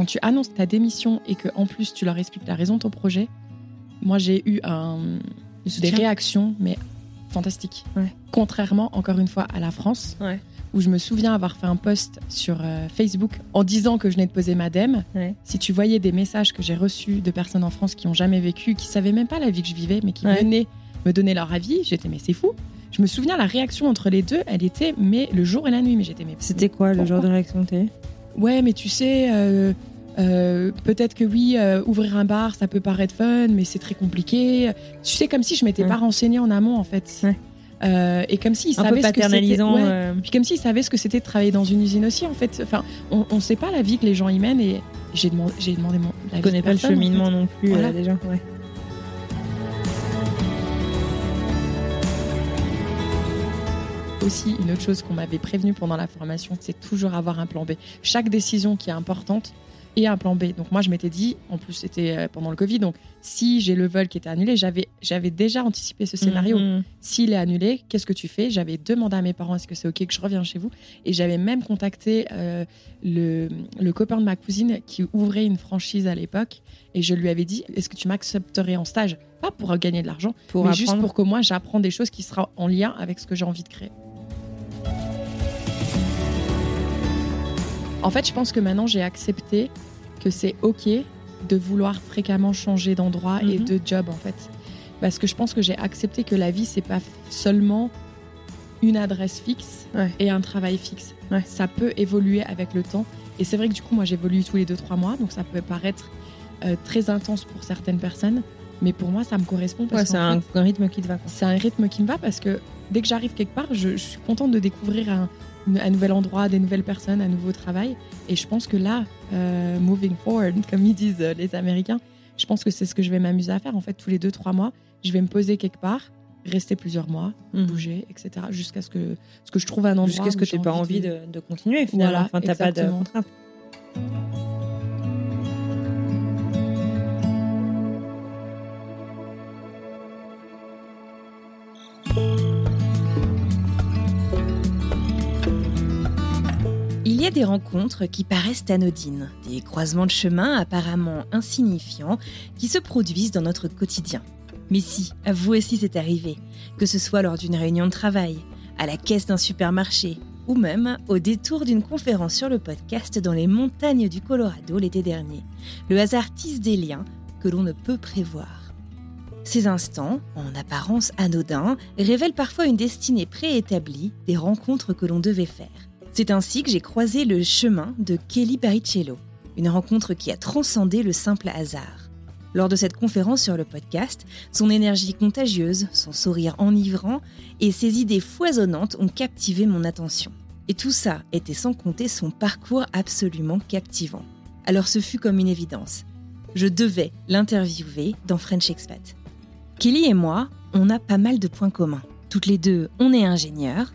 quand tu annonces ta démission et que en plus tu leur expliques la raison de ton projet, moi j'ai eu un, des réactions mais fantastiques. Ouais. Contrairement encore une fois à la France, Ouais. où je me souviens avoir fait un post sur euh, Facebook en disant que je venais de poser ma dème. Ouais. Si tu voyais des messages que j'ai reçus de personnes en France qui ont jamais vécu, qui savaient même pas la vie que je vivais, mais qui venaient me donner leur avis, j'étais mais c'est fou. Je me souviens la réaction entre les deux, elle était mais le jour et la nuit, mais j'étais mais C'était quoi le genre de réaction que Ouais, mais tu sais, euh, euh, peut-être que oui, euh, ouvrir un bar, ça peut paraître fun, mais c'est très compliqué. Tu sais, comme si je m'étais Ouais. pas renseignée en amont, en fait. Ouais. Euh, et comme s'ils savaient ce que c'était. ouais. Puis comme s'ils savaient ce que c'était de travailler dans une usine aussi, en fait. Enfin, on, on sait pas la vie que les gens y mènent et j'ai demandé, j'ai demandé mon. la Je connais pas le en cheminement fait. non plus Voilà. gens. Ouais. aussi une autre chose qu'on m'avait prévenu pendant la formation, c'est toujours avoir un plan B. Chaque décision qui est importante est un plan B. Donc moi, je m'étais dit, en plus c'était euh, pendant le Covid, donc si j'ai le vol qui était annulé, j'avais j'avais déjà anticipé ce scénario. Mhm. S'il est annulé, qu'est-ce que tu fais? J'avais demandé à mes parents est-ce que c'est ok que je revienne chez vous? Et j'avais même contacté euh, le, le copain de ma cousine qui ouvrait une franchise à l'époque et je lui avais dit est-ce que tu m'accepterais en stage? Pas pour gagner de l'argent, Pour mais apprendre. juste pour que moi j'apprends des choses qui seront en lien avec ce que j'ai envie de créer. En fait, je pense que maintenant j'ai accepté que c'est ok de vouloir fréquemment changer d'endroit et Mhm. de job en fait. Parce que je pense que j'ai accepté que la vie c'est pas seulement une adresse fixe Ouais. et un travail fixe. Ouais. Ça peut évoluer avec le temps. Et c'est vrai que du coup, moi j'évolue tous les 2-3 mois, donc ça peut paraître euh, très intense pour certaines personnes. Mais pour moi, ça me correspond Ouais, c'est un, rythme qui te va. c'est un rythme qui me va parce que dès que j'arrive quelque part, je, je suis contente de découvrir un, un nouvel endroit, des nouvelles personnes, un nouveau travail. Et je pense que là, euh, moving forward, comme ils disent euh, les Américains, je pense que c'est ce que je vais m'amuser à faire. En fait, tous les deux, trois mois, je vais me poser quelque part, rester plusieurs mois, Mhm. bouger, etc. Jusqu'à ce que, ce que je trouve un endroit. Jusqu'à ce que tu pas envie de, de continuer finalement. Voilà, enfin, t'as pas de contrainte. Il y a des rencontres qui paraissent anodines, des croisements de chemin apparemment insignifiants qui se produisent dans notre quotidien. Mais si, à vous aussi c'est arrivé, que ce soit lors d'une réunion de travail, à la caisse d'un supermarché, ou même au détour d'une conférence sur le podcast dans les montagnes du Colorado l'été dernier. Le hasard tisse des liens que l'on ne peut prévoir. Ces instants, en apparence anodins, révèlent parfois une destinée préétablie des rencontres que l'on devait faire. C'est ainsi que j'ai croisé le chemin de Kelly Baricello, une rencontre qui a transcendé le simple hasard. Lors de cette conférence sur le podcast, son énergie contagieuse, son sourire enivrant et ses idées foisonnantes ont captivé mon attention. Et tout ça était sans compter son parcours absolument captivant. Alors ce fut comme une évidence. Je devais l'interviewer dans French Expat. Kelly et moi, on a pas mal de points communs. Toutes les deux, on est ingénieurs.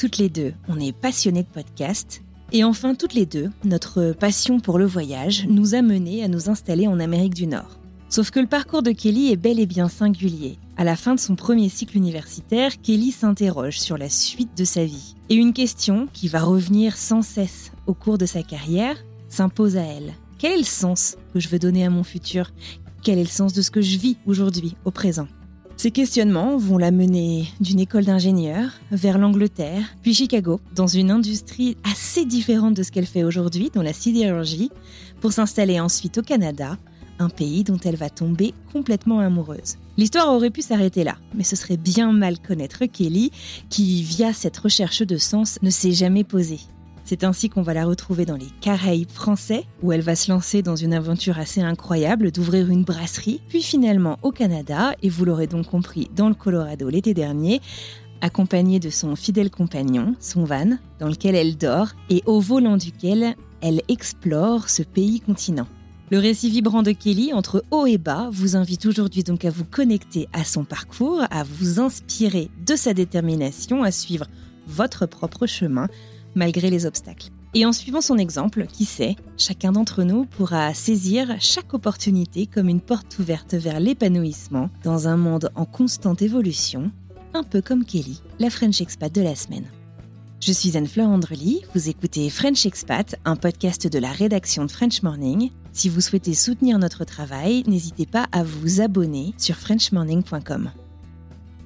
Toutes les deux, on est passionnés de podcast. Et enfin, toutes les deux, notre passion pour le voyage nous a menés à nous installer en Amérique du Nord. Sauf que le parcours de Kelly est bel et bien singulier, À la fin de son premier cycle universitaire, Kelly s'interroge sur la suite de sa vie. Et une question qui va revenir sans cesse au cours de sa carrière s'impose à elle. Quel est le sens que je veux donner à mon futur? Quel est le sens de ce que je vis aujourd'hui, au présent? Ces questionnements vont la mener d'une école d'ingénieur vers l'Angleterre, puis Chicago, dans une industrie assez différente de ce qu'elle fait aujourd'hui, dans la sidérurgie, pour s'installer ensuite au Canada, un pays dont elle va tomber complètement amoureuse. L'histoire aurait pu s'arrêter là, mais ce serait bien mal connaître Kelly, qui, via cette recherche de sens, ne s'est jamais posée. C'est ainsi qu'on va la retrouver dans les Caraïbes français, où elle va se lancer dans une aventure assez incroyable d'ouvrir une brasserie, puis finalement au Canada, et vous l'aurez donc compris, dans le Colorado l'été dernier, accompagnée de son fidèle compagnon, son van, dans lequel elle dort, et au volant duquel elle explore ce pays-continent. Le récit vibrant de Kelly, entre haut et bas, vous invite aujourd'hui donc à vous connecter à son parcours, à vous inspirer de sa détermination à suivre votre propre chemin malgré les obstacles. Et en suivant son exemple, qui sait, chacun d'entre nous pourra saisir chaque opportunité comme une porte ouverte vers l'épanouissement dans un monde en constante évolution, un peu comme Kelly, la French expat de la semaine. Je suis Anne-Fleur Andrely, vous écoutez French Expat, un podcast de la rédaction de French Morning. Si vous souhaitez soutenir notre travail, n'hésitez pas à vous abonner sur frenchmorning.com.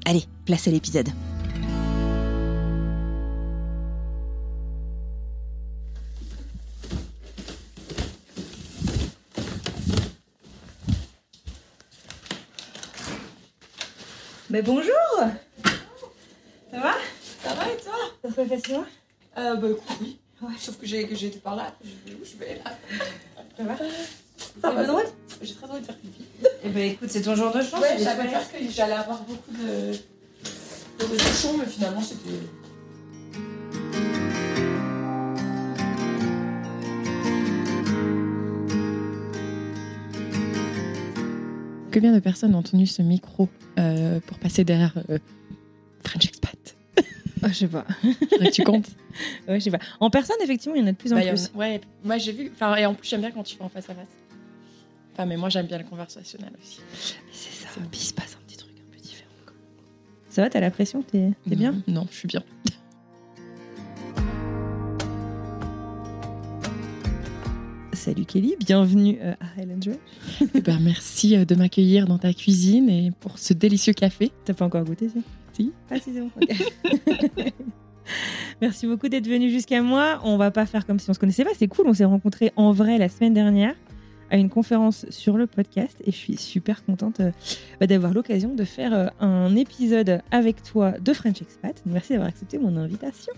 Allez, place à l'épisode. Mais bonjour Ça va? Ça va et toi? Ça se fait facilement euh, Bah écoute, oui. Ouais. Sauf que j'ai été par là. Je vais où? Je vais là. Ça va? Ça va J'ai très envie de faire pipi. Eh ben écoute, c'est ton jour de chance. Ouais, j'avais peur que j'allais avoir beaucoup de, de bouchons, mais finalement c'était. Combien de personnes ont tenu ce micro euh, pour passer derrière euh, French Expat oh, Je sais pas. tu comptes Ouais, je sais pas. En personne, effectivement, il y en a de plus en Bah, plus. a- ouais, moi j'ai vu. Enfin, et en plus, j'aime bien quand tu fais en face à face. Enfin, mais moi j'aime bien le conversationnel aussi. C'est ça. Ça me pisse pas, c'est un petit truc un peu différent. Ça va, t'as la pression T'es bien? Non, je suis bien. Salut Kelly, bienvenue euh, à Highland. Eh ben, merci euh, de m'accueillir dans ta cuisine et pour ce délicieux café. T'as pas encore goûté, ça? Si. Ah si, c'est bon. Merci beaucoup d'être venu jusqu'à moi. On va pas faire comme si on se connaissait pas. C'est cool, on s'est rencontrés en vrai la semaine dernière à une conférence sur le podcast et je suis super contente euh, bah, d'avoir l'occasion de faire un épisode avec toi de French Expat. Merci d'avoir accepté mon invitation.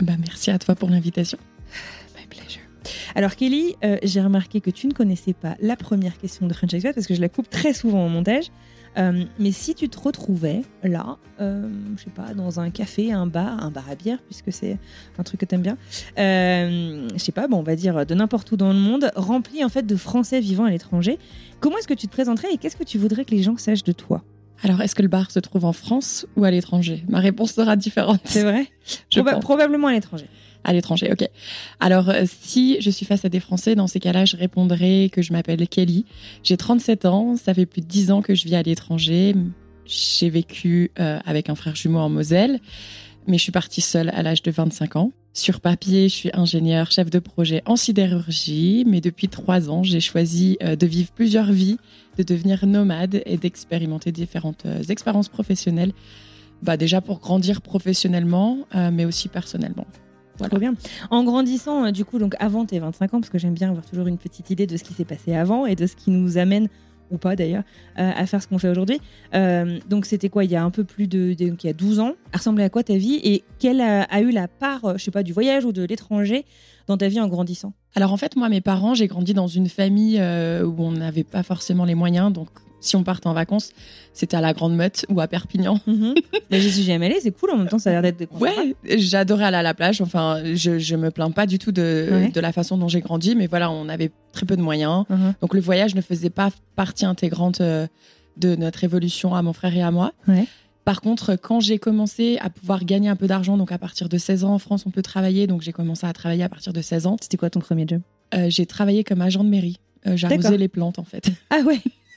Bah, merci à toi pour l'invitation. My pleasure. Alors Kelly, euh, j'ai remarqué que tu ne connaissais pas la première question de French Expat parce que je la coupe très souvent au montage. Euh, mais si tu te retrouvais là, euh, je sais pas, dans un café, un bar, un bar à bière, puisque c'est un truc que t'aimes bien, euh, je sais pas, bon, on va dire de n'importe où dans le monde, rempli en fait de Français vivant à l'étranger, comment est-ce que tu te présenterais et qu'est-ce que tu voudrais que les gens sachent de toi? Alors, est-ce que le bar se trouve en France ou à l'étranger? Ma réponse sera différente. C'est vrai? Je Proba- pense. Probablement à l'étranger. À l'étranger, ok. Alors, euh, si je suis face à des Français, dans ces cas-là, je répondrai que je m'appelle Kelly. J'ai 37 ans, ça fait plus de 10 ans que je vis à l'étranger. J'ai vécu euh, avec un frère jumeau en Moselle, mais je suis partie seule à l'âge de 25 ans. Sur papier, je suis ingénieure, chef de projet en sidérurgie, mais depuis trois ans, j'ai choisi euh, de vivre plusieurs vies, de devenir nomade et d'expérimenter différentes expériences professionnelles. Bah déjà pour grandir professionnellement, mais aussi personnellement. Trop bien. En grandissant, euh, du coup, donc avant tes 25 ans, parce que j'aime bien avoir toujours une petite idée de ce qui s'est passé avant et de ce qui nous amène, ou pas d'ailleurs, euh, à faire ce qu'on fait aujourd'hui. Euh, donc c'était quoi, il y a un peu plus de, de- donc il y a 12 ans? Ressemblait à quoi ta vie? Et quelle a, a eu la part, je sais pas, du voyage ou de l'étranger dans ta vie en grandissant? Alors en fait, moi, mes parents, j'ai grandi dans une famille euh, où on n'avait pas forcément les moyens. Donc si on partait en vacances, c'était à la Grande Meute ou à Perpignan. Mais j'y suis jamais allée, c'est cool, en même temps ça a l'air d'être des. Ouais, j'adorais aller à la plage. Enfin, je, je me plains pas du tout de, Ouais. de la façon dont j'ai grandi, mais voilà, on avait très peu de moyens. Mhm. Donc le voyage ne faisait pas partie intégrante euh, de notre évolution à mon frère et à moi. Ouais. Par contre, quand j'ai commencé à pouvoir gagner un peu d'argent, donc à partir de 16 ans en France, on peut travailler. Donc j'ai commencé à travailler à partir de 16 ans. C'était quoi ton premier job? Euh, j'ai travaillé comme agent de mairie. Euh. J'arrosais les plantes en fait. Ah ouais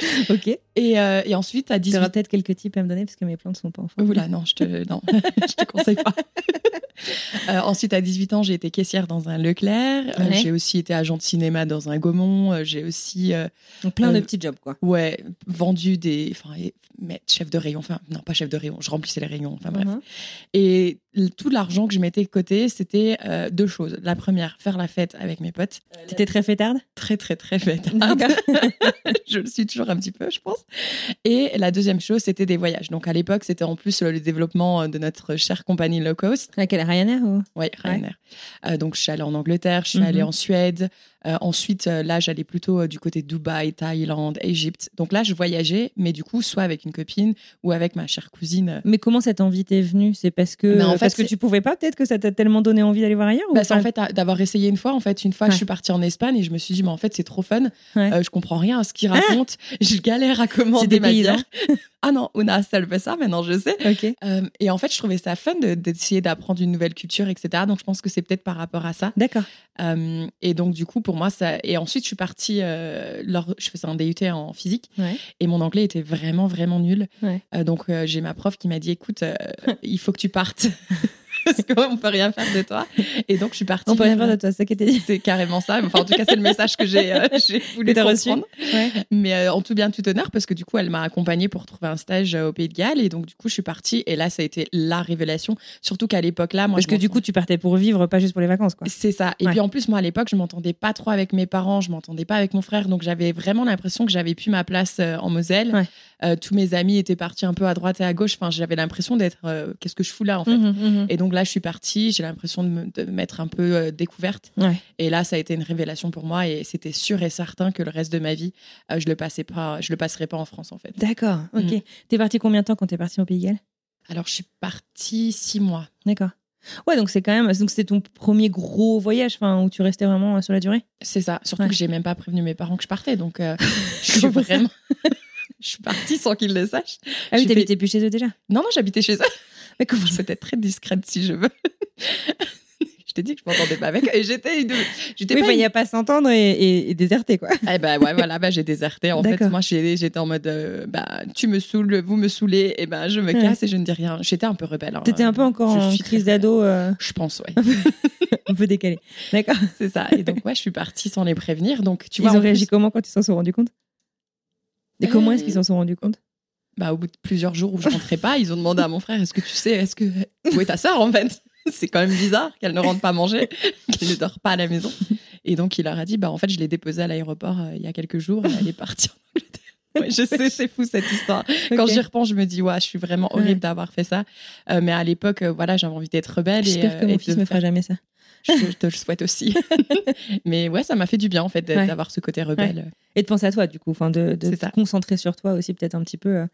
ok. Et, euh, et ensuite, à Tu 18 auras peut-être quelques tips à me donner parce que mes plantes sont pas en forme. Oula, non, je te, non, je te conseille pas. Euh, ensuite, à 18 ans, j'ai été caissière dans un Leclerc. Euh, j'ai aussi été agent de cinéma dans un Gaumont. Euh, j'ai aussi, Donc plein de petits jobs, quoi. ouais, vendu des, enfin, mais chef de rayon. Enfin, non, pas chef de rayon. Je remplissais les rayons. Enfin bref. Mhm. Et tout l'argent que je mettais de côté, c'était deux choses. La première, faire la fête avec mes potes. T'étais très fêtarde? Très, très, très. D'accord. je le suis toujours un petit peu, je pense. Et la deuxième chose, c'était des voyages. Donc à l'époque, c'était en plus euh, le développement euh, de notre chère compagnie low cost. Laquelle Ryanair ou? Oui, Ryanair. Euh, donc je suis allée en Angleterre, je suis Mhm. allée en Suède. Euh, ensuite, euh, là, j'allais plutôt euh, du côté de Dubaï, Thaïlande, Égypte. Donc là, je voyageais, mais du coup, soit avec une copine ou avec ma chère cousine. Mais comment cette envie t'est venue? C'est parce que en fait, parce que tu pouvais pas peut-être que ça t'a tellement donné envie d'aller voir ailleurs ou Bah, c'est pas? en fait d'avoir essayé une fois. En fait, une fois, Ouais. je suis partie en Espagne et je me suis dit, mais en fait, c'est trop fun. Ouais. Euh, je comprends rien à ce qu'il raconte. je galère à commander C'était ma paysan. bière. ah non, Una fait ça. Maintenant, je sais. Euh, et en fait, je trouvais ça fun de- d'essayer d'apprendre une nouvelle culture, etc. Donc, je pense que c'est peut-être par rapport à ça. D'accord. Euh, et donc, du coup, pour moi, ça. Et ensuite, je suis partie. euh, lors... Je faisais un DUT en physique Ouais. et mon anglais était vraiment, vraiment nul. Ouais. Euh, donc, euh, j'ai ma prof qui m'a dit écoute, il faut que tu partes. Parce qu'on peut rien faire de toi. Et donc, je suis partie. On peut rien faire de toi, c'est. C'est carrément ça. Enfin, en tout cas, c'est le message que j'ai euh, voulu t'as reçu. Ouais. Mais euh, en tout bien, tout honneur, parce que du coup, elle m'a accompagnée pour trouver un stage euh, au Pays de Galles. Et donc, du coup, je suis partie. Et là, ça a été la révélation. Surtout qu'à l'époque, là, moi. Parce je que du coup, tu partais pour vivre, pas juste pour les vacances, quoi. C'est ça. Et Ouais. puis en plus, moi, à l'époque, je m'entendais pas trop avec mes parents, je m'entendais pas avec mon frère. Donc, j'avais vraiment l'impression que j'avais plus ma place euh, en Moselle. Ouais. Tous mes amis étaient partis un peu à droite et à gauche. Enfin, j'avais l'impression d'être. Qu'est-ce que je fous là, en fait Mhm, mhm. Et donc là, je suis partie, j'ai l'impression de me, de me mettre un peu euh, découverte. Ouais. Et là, ça a été une révélation pour moi et c'était sûr et certain que le reste de ma vie, euh, je le passais pas, je le passerai pas en France en fait. D'accord. Ok. Mhm. T'es parti combien de temps quand t'es parti au Pays de Galles? Alors, je suis partie six mois. D'accord. Ouais, donc c'est quand même. Donc c'était ton premier gros voyage, enfin, où tu restais vraiment euh, sur la durée? C'est ça. Surtout Ouais. que j'ai même pas prévenu mes parents que je partais, donc euh, je suis vraiment. je suis partie sans qu'ils le sachent. Ah oui, t'habitais plus chez eux déjà? Non, non, j'habitais chez eux. Mais comment Je peux être très discrète si je veux. je t'ai dit que je m'entendais pas avec. Et j'étais une. J'étais Oui, pas il une n'y a pas s'entendre et, et, et déserter, quoi. Eh ben ouais, voilà, bah, j'ai déserté. En fait, moi, j'étais en mode, euh, bah, tu me saoules, vous me saoulez, et ben je me Ouais. casse et je ne dis rien. J'étais un peu rebelle. hein. T'étais un peu encore Je en suis crise d'ado, euh, Je pense, ouais, un peu décalé. D'accord. c'est ça. Et donc, ouais, je suis partie sans les prévenir. Donc, tu Ils vois, ont réagi plus, comment quand ils s'en sont rendus compte? Et comment Euh, est-ce qu'ils s'en sont rendus compte? Bah, au bout de plusieurs jours où je rentrais pas, ils ont demandé à mon frère, est-ce que tu sais, est-ce que où est ta sœur en fait? C'est quand même bizarre qu'elle ne rentre pas manger, qu'elle ne dort pas à la maison. Et donc, il leur a dit, bah, en fait, je l'ai déposée à l'aéroport euh, il y a quelques jours. et Elle est partie en Angleterre. Ouais, je sais, c'est fou cette histoire. Quand j'y repense, je me dis, ouais, je suis vraiment Ouais. horrible d'avoir fait ça. Euh, mais à l'époque, euh, voilà, j'avais envie d'être rebelle. et, J'espère que mon et fils de me fera jamais ça. Je, te le souhaite aussi. mais ouais, ça m'a fait du bien, en fait, Ouais. d'avoir ce côté rebelle. Et de penser à toi, du coup, enfin, de, de te concentrer sur toi aussi, peut-être un petit peu, euh,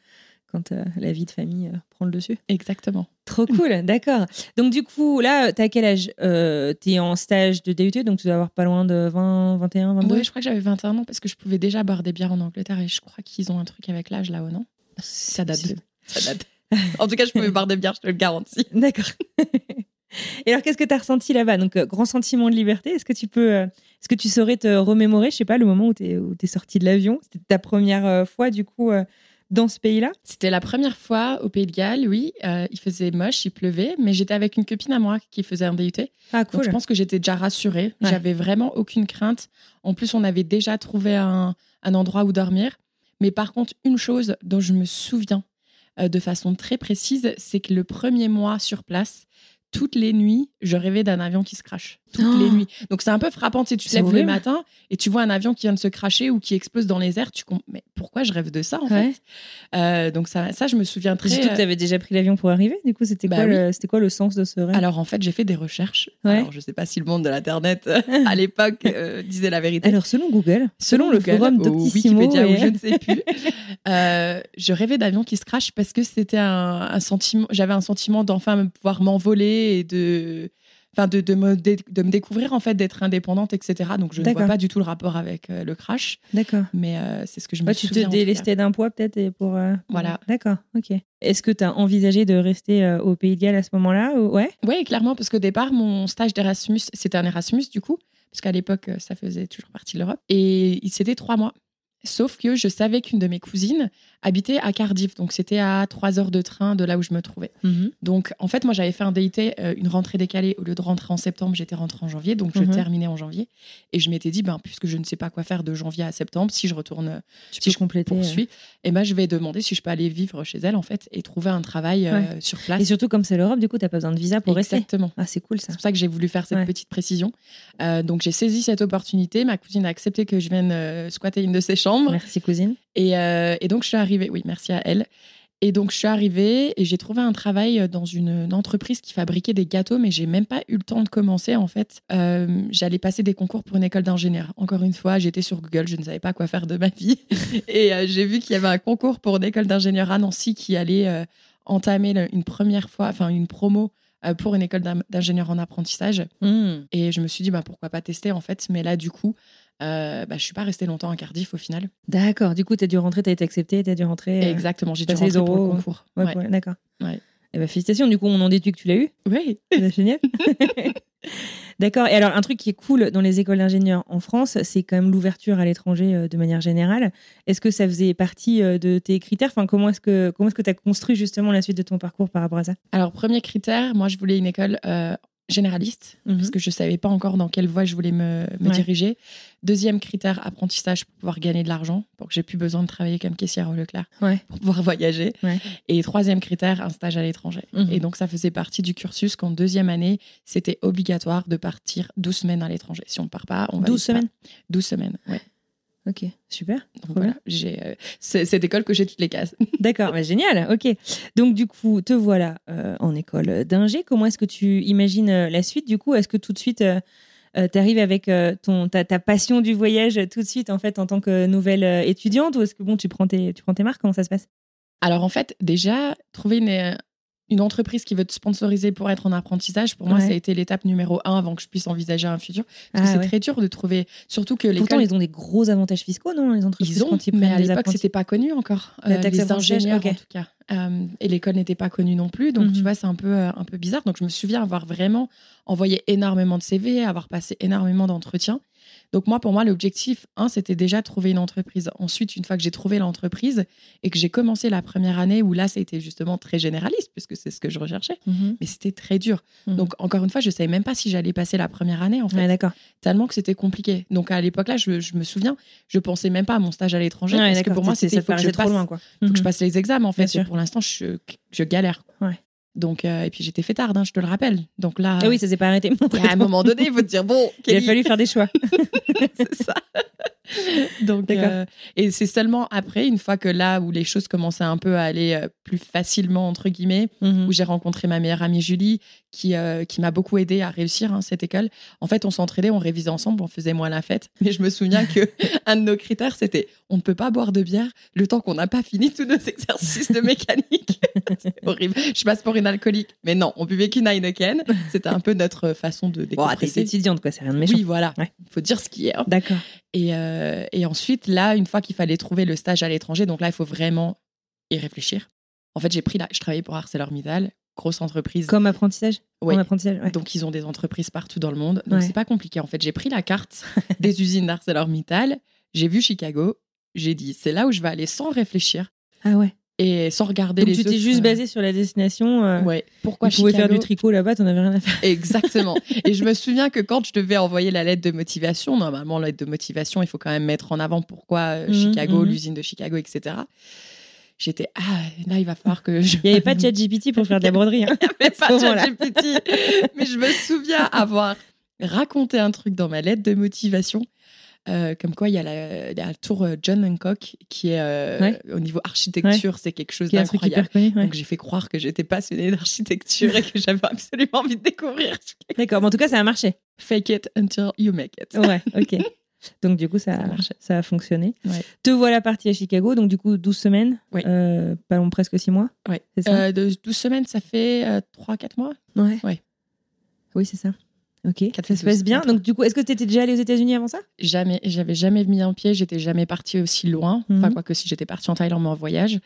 quand euh, la vie de famille euh, prend le dessus. Exactement. Trop cool, d'accord. Donc, du coup, là, t'as quel âge euh, T'es en stage de DUT, donc tu dois avoir pas loin de 20, 21, 22 Ouais, je crois que j'avais 21 ans parce que je pouvais déjà boire des bières en Angleterre et je crois qu'ils ont un truc avec l'âge là-haut, non? Ça date. de- Ça date. en tout cas, je pouvais boire des bières, je te le garantis. D'accord. Et alors, qu'est-ce que tu as ressenti là-bas? Donc, euh, grand sentiment de liberté. Est-ce que tu peux, euh, est-ce que tu saurais te remémorer, je sais pas, le moment où tu es, t'es sorti de l'avion? C'était ta première euh, fois, du coup, dans ce pays-là? C'était la première fois au Pays de Galles, oui. Euh, il faisait moche, il pleuvait, mais j'étais avec une copine à moi qui faisait un DUT. Ah, Donc je pense que j'étais déjà rassurée. Ouais. J'avais vraiment aucune crainte. En plus, on avait déjà trouvé un, un endroit où dormir. Mais par contre, une chose dont je me souviens euh, de façon très précise, c'est que le premier mois sur place, toutes les nuits, je rêvais d'un avion qui se crache. Toutes Oh. les nuits. Donc c'est un peu frappant. Tu, sais, tu te lèves le matin et tu vois un avion qui vient de se cracher ou qui explose dans les airs. Tu comp- mais pourquoi je rêve de ça en Ouais. fait? Euh, Donc ça, ça, je me souviens très. Surtout que tu avais déjà pris l'avion pour arriver. Du coup, c'était Bah quoi, oui. le- quoi le sens de ce rêve? Alors en fait, j'ai fait des recherches. Ouais. Alors je sais pas si le monde de l'internet euh, à l'époque euh, disait la vérité. Alors, selon Google, selon, le Google, forum ou Doctissimo, Wikipédia ou je ne sais plus, euh, je rêvais d'avions qui se crachent parce que c'était un, un sentiment. J'avais un sentiment d'enfin pouvoir m'envoler et de, enfin de, de me de me découvrir en fait, d'être indépendante, etc. Donc je ne vois pas du tout le rapport avec euh, le crash, D'accord. mais euh, c'est ce que je me tu te souviens. en tout cas. délestais d'un poids peut-être et pour. euh, Voilà. D'accord. Ok. Est-ce que tu as envisagé de rester au Pays de Galles à ce moment-là ou- Ouais? Oui, clairement, parce qu'au départ, mon stage d'Erasmus, c'était un Erasmus du coup, parce qu'à l'époque, ça faisait toujours partie de l'Europe. Et c'était trois mois. Sauf que je savais qu'une de mes cousines habitait à Cardiff, donc c'était à trois heures de train de là où je me trouvais. Mhm. Donc en fait, moi j'avais fait un DIT, euh, une rentrée décalée, au lieu de rentrer en septembre, j'étais rentrée en janvier, donc je Mhm. terminais en janvier. Et je m'étais dit, ben, puisque je ne sais pas quoi faire de janvier à septembre, si je retourne, Tu si je compléter. euh. poursuis, et ben, je vais demander si je peux aller vivre chez elle en fait et trouver un travail euh, Ouais. sur euh. place. Et surtout, comme c'est l'Europe, du coup, t'as pas besoin de visa pour rester. Exactement. Ah, c'est cool ça. C'est pour ça que j'ai voulu faire cette Ouais. petite précision. Euh, donc j'ai saisi cette opportunité. Ma cousine a accepté que je vienne euh, squatter une de ses chambres. Merci, cousine. Et, euh, et donc je suis arrivée. Oui, merci à elle. Et donc je suis arrivée et j'ai trouvé un travail dans une, une entreprise qui fabriquait des gâteaux, mais j'ai même pas eu le temps de commencer en fait. Euh, J'allais passer des concours pour une école d'ingénieur. Encore une fois, j'étais sur Google, je ne savais pas quoi faire de ma vie. et euh, j'ai vu qu'il y avait un concours pour une école d'ingénieur à Nancy qui allait euh, entamer une première fois, enfin une promo euh, pour une école d'ingénieur en apprentissage. Hmm. Et je me suis dit, bah, pourquoi pas tester en fait. Mais là, du coup, euh, bah, je suis pas restée longtemps à Cardiff au final. D'accord. Du coup, t'as dû rentrer, t'as été accepté, t'as dû rentrer. euh, Exactement, j'ai dû rentrer pour le concours. Ouais, Ouais. ouais, d'accord. Ouais. Eh ben, félicitations. Du coup, on en déduit que tu l'as eu. Oui. C'est génial. D'accord. Et alors, un truc qui est cool dans les écoles d'ingénieurs en France, c'est quand même l'ouverture à l'étranger euh, de manière générale. Est-ce que ça faisait partie euh, de tes critères? Enfin, comment est-ce que tu as construit justement la suite de ton parcours par rapport à ça? Alors, premier critère, moi, je voulais une école euh, généraliste, Mhm. parce que je savais pas encore dans quelle voie je voulais me, me Ouais. diriger. Deuxième critère, apprentissage pour pouvoir gagner de l'argent, pour que j'ai plus besoin de travailler comme caissière au Leclerc, Ouais. pour pouvoir voyager. Ouais. Et troisième critère, un stage à l'étranger. Mhm. Et donc, ça faisait partie du cursus qu'en deuxième année, c'était obligatoire de partir 12 semaines à l'étranger. Si on ne part pas, on va 12 semaines 12 semaines, ouais. Ok, super. Donc voilà, j'ai euh, c'est cette école que j'ai toutes les cases. D'accord, bah, génial. Ok. Donc du coup, te voilà euh, en école d'ingé. Comment est-ce que tu imagines euh, la suite Du coup, est-ce que tout de suite tu arrives avec ton ta, ta passion du voyage tout de suite en fait en tant que nouvelle étudiante? Ou est-ce que bon tu prends tes tu prends tes marques? Comment ça se passe? Alors en fait, déjà, trouver une, une entreprise qui veut te sponsoriser pour être en apprentissage, pour moi, ça a été l'étape numéro un avant que je puisse envisager un futur. Parce Ah, que c'est ouais. très dur de trouver, surtout que Pourtant, l'école. ils ont des gros avantages fiscaux, non Les entreprises Ils ont, quand ils mais à l'époque, c'était pas connu encore. La Euh, taxe les ingénieurs, en tout cas. Euh, et l'école n'était pas connue non plus. Donc, Mhm. tu vois, c'est un peu, euh, un peu bizarre. Donc, je me souviens avoir vraiment envoyé énormément de CV, avoir passé énormément d'entretiens. Donc, moi, pour moi, l'objectif, un, c'était déjà de trouver une entreprise. Ensuite, une fois que j'ai trouvé l'entreprise et que j'ai commencé la première année où là, ça a été justement très généraliste, puisque c'est ce que je recherchais, Mhm. mais c'était très dur. Mhm. Donc, encore une fois, je savais même pas si j'allais passer la première année, en fait Ouais, d'accord. tellement que c'était compliqué. Donc à l'époque là, je, je me souviens, je pensais même pas à mon stage à l'étranger Ouais, parce que pour moi c'est- c'était ça faut que je paraissait trop passe, loin quoi. faut que je Mhm. passe les examens en fait. Et pour l'instant, je, je galère. Ouais. Donc euh, et puis j'étais fêtarde, hein, je te le rappelle. Donc là, Ah oui, ça s'est pas arrêté. a un moment donné, il faut te dire bon, Il a fallu faire des choix. c'est ça. Donc euh, et c'est seulement après, une fois que là où les choses commençaient un peu à aller euh, plus facilement entre guillemets, Mhm. où j'ai rencontré ma meilleure amie Julie, qui, euh, qui m'a beaucoup aidé à réussir hein, cette école. En fait, on s'entraidait, on révisait ensemble, on faisait moins la fête. Mais je me souviens que un de nos critères, c'était on ne peut pas boire de bière le temps qu'on n'a pas fini tous nos exercices de mécanique. C'est horrible. Je passe pour une alcoolique. Mais non, on buvait qu'une Heineken. C'était un peu notre façon de Bon, t'es décompresser. étudiante quoi, c'est rien de méchant. oui, voilà. Ouais. Il faut dire ce qui est. hein. D'accord. Et, euh, et ensuite, là, une fois qu'il fallait trouver le stage à l'étranger, donc là, il faut vraiment y réfléchir. En fait, j'ai pris là, je travaillais pour ArcelorMittal, grosse entreprise. Comme apprentissage? Oui. En apprentissage, ouais. Donc, ils ont des entreprises partout dans le monde. Donc, Ouais. c'est pas compliqué. En fait, j'ai pris la carte des usines d'ArcelorMittal, j'ai vu Chicago, j'ai dit, c'est là où je vais aller sans réfléchir Ah ouais. Et sans regarder Donc les tu t'es juste euh, basé sur la destination. Euh, Ouais. Pourquoi tu pouvais faire du tricot là-bas, t'en avais rien à faire. Exactement. Et je me souviens que quand je devais envoyer la lettre de motivation, normalement, la lettre de motivation, il faut quand même mettre en avant pourquoi euh, Mhm, Chicago, mhm. l'usine de Chicago, etc. J'étais, ah, là, il va falloir que je. Il n'y avait pas de chat GPT pour faire de la broderie. hein. Il n'y avait pas de ChatGPT. Mais je me souviens avoir raconté un truc dans ma lettre de motivation. Euh, comme quoi, il y a la, la tour euh, John Hancock qui est euh, Ouais. au niveau architecture, c'est quelque chose d'incroyable. ouais. Donc j'ai fait croire que j'étais passionnée d'architecture et que j'avais absolument envie de découvrir. D'accord, mais en tout cas, ça a marché. Fake it until you make it. Ouais, ok. Donc du coup, ça, Ça marchait. ça a fonctionné. Te voilà parti à Chicago, donc du coup, 12 semaines, euh, pas long, presque 6 mois. Ouais. Ça? Euh, de 12 semaines, ça fait 3-4 mois. Ouais. Oui, c'est ça. Ok, ça se passe bien. Donc du coup, est-ce que tu étais déjà allé aux États-Unis avant ça? Jamais, j'avais jamais mis un pied, j'étais jamais partie aussi loin. Enfin, Mhm. quoique si j'étais partie en Thaïlande mais en voyage.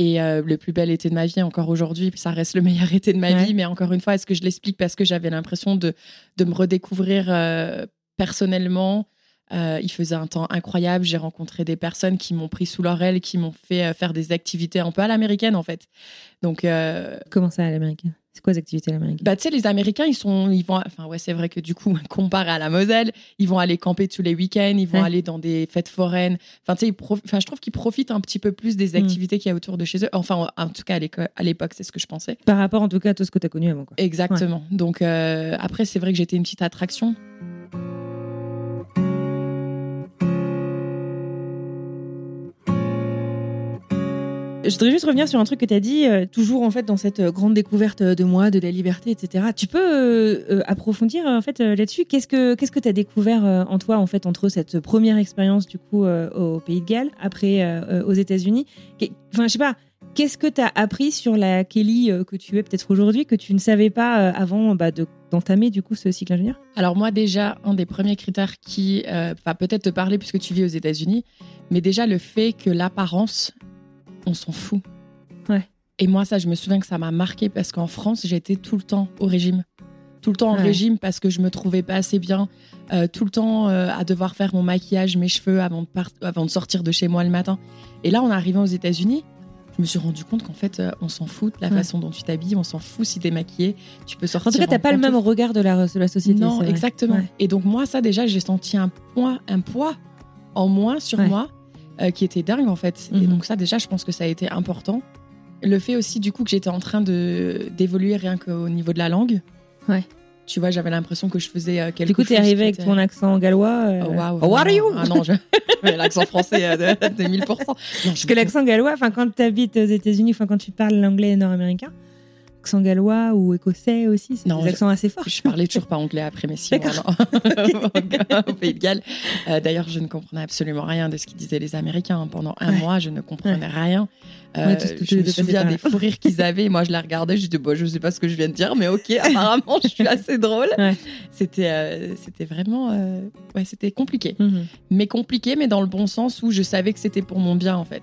Et euh, le plus bel été de ma vie, encore aujourd'hui, ça reste le meilleur été de ma Ouais. vie. Mais encore une fois, est-ce que je l'explique parce que j'avais l'impression de, de me redécouvrir euh, personnellement, Euh, il faisait un temps incroyable. J'ai rencontré des personnes qui m'ont pris sous leur aile, qui m'ont fait faire des activités un peu à l'américaine en fait. Donc euh, comment ça à l'américaine? C'est quoi les activités à l'américaine Bah tu sais les Américains ils sont ils vont enfin ouais c'est vrai que du coup comparé à la Moselle ils vont aller camper tous les week-ends ils vont aller dans des fêtes foraines. Enfin tu sais enfin je trouve qu'ils profitent un petit peu plus des hmm. activités qu'il y a autour de chez eux. Enfin en tout cas à l'époque c'est ce que je pensais. Par rapport en tout cas à tout ce que tu as connu avant quoi. exactement. Donc après c'est vrai que j'étais une petite attraction Je voudrais juste revenir sur un truc que tu as dit, euh, toujours en fait dans cette euh, grande découverte de moi, de la liberté, etc. Tu peux euh, approfondir en fait là-dessus? Qu'est-ce que qu'est-ce que tu as découvert en toi en fait entre cette première expérience du coup au Pays de Galles, après aux États-Unis? Enfin, je sais pas. Qu'est-ce que tu as appris sur la Kelly que tu es peut-être aujourd'hui que tu ne savais pas avant bah, d'entamer du coup ce cycle ingénieur? Alors moi déjà un des premiers critères qui va peut-être te parler puisque tu vis aux États-Unis, mais déjà le fait que l'apparence on s'en fout. Ouais. Et moi, ça, je me souviens que ça m'a marqué parce qu'en France, j'étais tout le temps au régime. Tout le temps en régime parce que je me trouvais pas assez bien. Euh, tout le temps euh, à devoir faire mon maquillage, mes cheveux avant de, avant de sortir de chez moi le matin. Et là, en arrivant aux États-Unis, je me suis rendu compte qu'en fait, euh, on s'en fout de la façon dont tu t'habilles, on s'en fout si t'es maquillée, tu peux sortir. En tout cas, t'as pas le même regard de la, de la société. Non, exactement. Et donc, moi, ça, déjà, j'ai senti un poids, un poids en moins sur moi euh, qui était dingue en fait. Et mhm. donc ça déjà, je pense que ça a été important. Le fait aussi du coup que j'étais en train de d'évoluer rien qu'au niveau de la langue. Ouais. Tu vois, j'avais l'impression que je faisais euh, quelque chose. Du coup, t'es arrivé avec ton accent gallois. Euh... Oh, wow, oh, what are you? Ah non, l'accent français de, de 1000%. Non, Parce que l'accent gallois, enfin, quand tu habites aux États-Unis, enfin, quand tu parles l'anglais nord-américain, accent gallois ou écossais aussi C'est des accents assez forts. Je parlais toujours pas anglais après six mois au Pays de Galles. Euh, d'ailleurs, je ne comprenais absolument rien de ce qu'ils disaient les Américains. Pendant un mois, je ne comprenais rien. Euh, je me souviens des fous rires qu'ils avaient. Moi, je la regardais. Je disais, bon, je sais pas ce que je viens de dire, mais ok, apparemment, je suis assez drôle. C'était, euh, c'était vraiment, ouais, c'était compliqué. Mhm. Mais compliqué, mais dans le bon sens où je savais que c'était pour mon bien, en fait.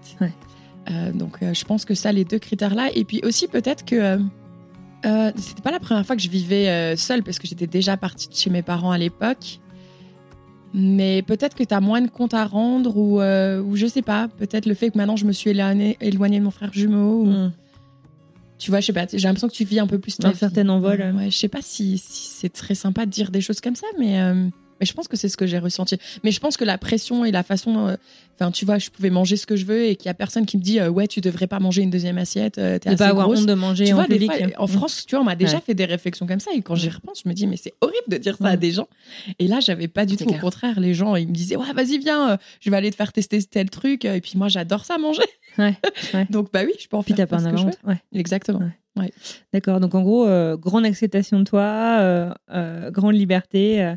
donc, je pense que ça, les deux critères-là. Et puis aussi, peut-être que euh, c'était pas la première fois que je vivais euh, seule parce que j'étais déjà partie de chez mes parents à l'époque. Mais peut-être que tu as moins de comptes à rendre ou, euh, ou je sais pas. Peut-être le fait que maintenant je me suis éloignée, de mon frère jumeau. Hmm. Tu vois, je sais pas. J'ai l'impression que tu vis un peu plus ta Un certain envol. Ouais, je sais pas si, si c'est très sympa de dire des choses comme ça, mais. Mais je pense que c'est ce que j'ai ressenti. Mais je pense que la pression et la façon, euh, enfin, tu vois, je pouvais manger ce que je veux et qu'il y a personne qui me dit, euh, ouais, tu devrais pas manger une deuxième assiette. Euh, es pas avoir honte de manger en public. en France, tu vois, on m'a déjà fait des réflexions comme ça et quand j'y repense, je me dis, mais c'est horrible de dire ça à des gens. Et là, j'avais pas du tout. Au contraire, les gens, ils me disaient, ouais, vas-y, viens, je vais aller te faire tester tel truc. Et puis moi, j'adore ça manger. Ouais, donc bah oui, je peux en faire. Puis t'as pas un Ouais. Exactement. Ouais. D'accord. Donc en gros, grande acceptation de toi, grande liberté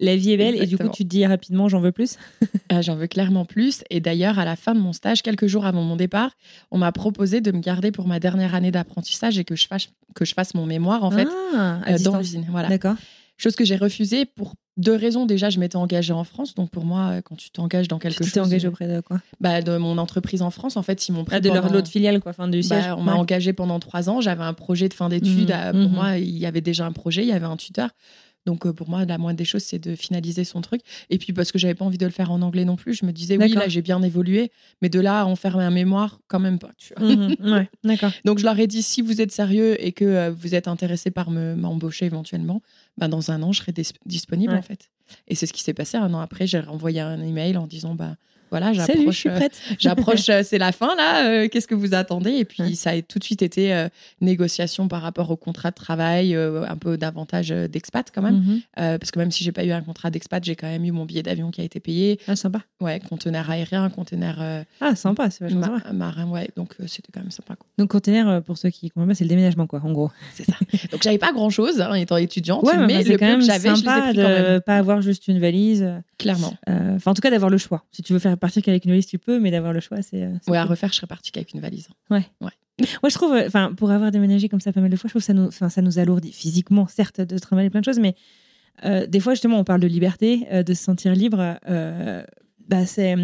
la vie est belle et du coup tu te dis rapidement j'en veux plus ah, J'en veux clairement plus et d'ailleurs à la fin de mon stage, quelques jours avant mon départ, on m'a proposé de me garder pour ma dernière année d'apprentissage et que je fasse, que je fasse mon mémoire en fait ah, euh, dans l'usine. Voilà. D'accord. Chose que j'ai refusée pour deux raisons. Déjà, je m'étais engagée en France, donc pour moi, quand tu t'engages dans quelque chose. Tu t'es engagée auprès de quoi? bah, De mon entreprise en France, en fait, ils m'ont pris. Ah, de leur l'autre filiale, quoi, fin du bah, siège. on m'a engagée pendant trois ans. J'avais un projet de fin d'études. Mmh, pour mmh. moi, il y avait déjà un projet, il y avait un tuteur. Donc euh, pour moi, la moindre des choses, c'est de finaliser son truc. Et puis parce que j'avais pas envie de le faire en anglais non plus, je me disais oui, là j'ai bien évolué, mais de là à en faire un mémoire, quand même pas. Tu vois. Mhm, d'accord. Donc je leur ai dit si vous êtes sérieux et que euh, vous êtes intéressé par me m'embaucher éventuellement, bah, dans un an je serai disponible en fait. Et c'est ce qui s'est passé. Un an après, j'ai renvoyé un email en disant bah voilà, j'approche. Euh, j'approche, euh, c'est la fin là. Euh, qu'est-ce que vous attendez? Et puis ça a tout de suite été négociation par rapport au contrat de travail, un peu davantage d'expat quand même, mhm. parce que même si j'ai pas eu un contrat d'expat, j'ai quand même eu mon billet d'avion qui a été payé. Ah sympa. Ouais, conteneur aérien, conteneur. ah sympa, c'est vachement sympa. Marin, ouais. Donc c'était quand même sympa. Quoi. Donc conteneur, pour ceux qui comprennent pas, c'est le déménagement quoi, en gros. C'est ça. Donc j'avais pas grand chose hein, étant étudiante, ouais, mais c'est quand même j'avais, sympa de pas avoir juste une valise. Clairement. Enfin en tout cas d'avoir le choix. Si tu veux faire partir qu'avec une valise, tu peux, mais d'avoir le choix, c'est. Euh, ouais, à refaire, je serais partie qu'avec une valise. Ouais. ouais. Moi, je trouve, enfin, pour avoir déménagé comme ça pas mal de fois, je trouve que ça nous, ça nous alourdit physiquement, certes, de travailler plein de choses, mais euh, des fois, justement, on parle de liberté, euh, de se sentir libre. bah, c'est.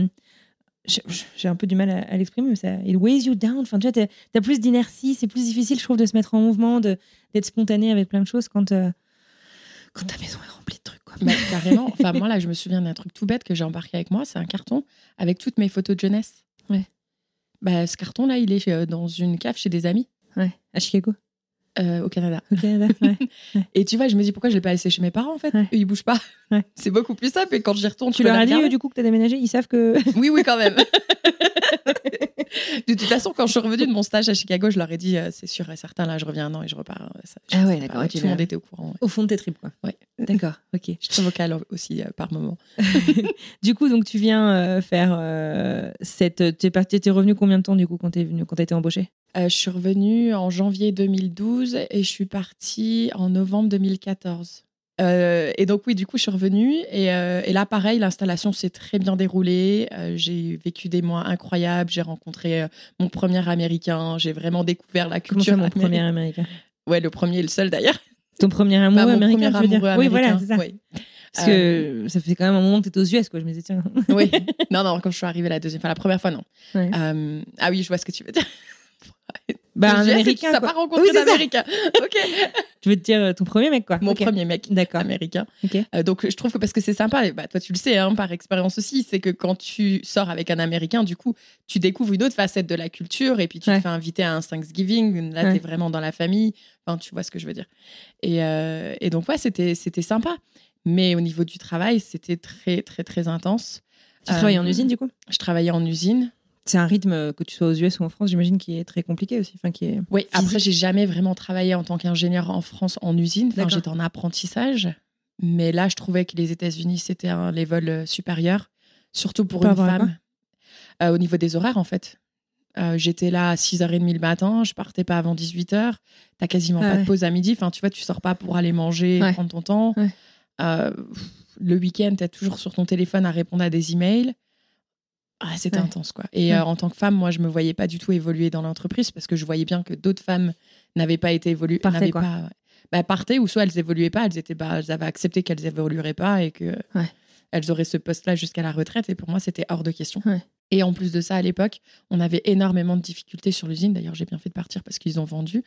J'ai un peu du mal à, l'exprimer, mais ça, it weighs you down. Enfin, tu vois, t'as as plus d'inertie, c'est plus difficile, je trouve, de se mettre en mouvement, d'être spontané avec plein de choses quand, quand ta maison est remplie de trucs. Quoi. Bah, carrément. Enfin, moi, là, je me souviens d'un truc tout bête que j'ai embarqué avec moi. C'est un carton avec toutes mes photos de jeunesse. Ouais. Bah, ce carton-là, il est euh, dans une cave chez des amis Ouais. À Chicago. euh, au Canada. Au Canada. Ouais. Et tu vois, je me dis pourquoi je l'ai pas laissé chez mes parents en fait? Ouais. Ils bougent pas. Ouais. C'est beaucoup plus simple. Et quand j'y retourne, tu peux leur as dit du coup que t'as déménagé Ils savent que. Oui, oui, quand même. de toute façon, quand je suis revenue de mon stage à Chicago, je leur ai dit, euh, c'est sûr et certain, là, je reviens un an et je repars. ça- je Ah ouais, d'accord, ok, Tout le monde là. était au courant. ouais. Au fond de tes tripes, quoi. Ouais. D'accord, ok. Je suis vocale aussi euh, par moment. Du coup, donc tu viens euh, faire cette. T'es parti, t'es revenu combien de temps du coup quand t'es venu, quand t'as été embauché Euh, je suis revenue en janvier 2012 et je suis partie en novembre 2014. Euh, et donc oui, du coup, je suis revenue et, euh, et là, pareil, l'installation s'est très bien déroulée. Euh, j'ai vécu des mois incroyables. J'ai rencontré mon premier Américain. J'ai vraiment découvert la Comment culture ça, mon premier américain? Ouais, le premier et le seul d'ailleurs. Ton premier amour Bah, mon américain, premier tu amoureux Oui, voilà, américain, c'est ça. oui. Parce que ça fait quand même un moment que t'étais aux US, quoi. Je me disais, tiens. oui. Non, non, quand je suis arrivée la deuxième fois, la première fois, non. Ouais. Ah oui, je vois ce que tu veux dire. Bah, Aux un américain. Tu t'as pas rencontré Oui, d'américain. ok. Je veux te dire euh, ton premier mec, quoi. Mon premier mec D'accord. américain. Ok. Euh, donc je trouve que parce que c'est sympa, et bah, toi tu le sais hein, par expérience aussi, c'est que quand tu sors avec un Américain, du coup tu découvres une autre facette de la culture et puis tu Ouais. te fais inviter à un Thanksgiving, là Ouais. t'es vraiment dans la famille, enfin tu vois ce que je veux dire. Et, euh, et donc ouais c'était c'était sympa, mais au niveau du travail c'était très très très intense. Tu travailles en Euh, usine, du coup? Je travaillais en usine. C'est un rythme, euh, que tu sois aux US ou en France, j'imagine, qui est très compliqué aussi. Enfin, qui est... Oui, après Physique. j'ai jamais vraiment travaillé en tant qu'ingénieur en France en usine, enfin, j'étais en apprentissage, mais là je trouvais que les États-Unis c'était un level euh, supérieur, surtout pour une femme. Euh, au niveau des horaires en fait. Euh, j'étais là à 6h30 le matin, je partais pas avant 18h, t'as quasiment Ah pas ouais. de pause à midi, enfin tu vois, tu sors pas pour aller manger, Ouais. prendre ton temps. Ouais. Euh, le week-end, t'es toujours sur ton téléphone à répondre à des emails. Ah, c'était Ouais. intense quoi. Et Ouais. euh, en tant que femme, moi je me voyais pas du tout évoluer dans l'entreprise parce que je voyais bien que d'autres femmes n'avaient pas été évoluées, Partaient, quoi. pas ouais. bah, partaient ou soit elles évoluaient pas, elles étaient bah, elles avaient accepté qu'elles évolueraient pas et que elles auraient ce poste-là jusqu'à la retraite et pour moi c'était hors de question. Et en plus de ça, à l'époque, on avait énormément de difficultés sur l'usine. D'ailleurs, j'ai bien fait de partir parce qu'ils ont vendu.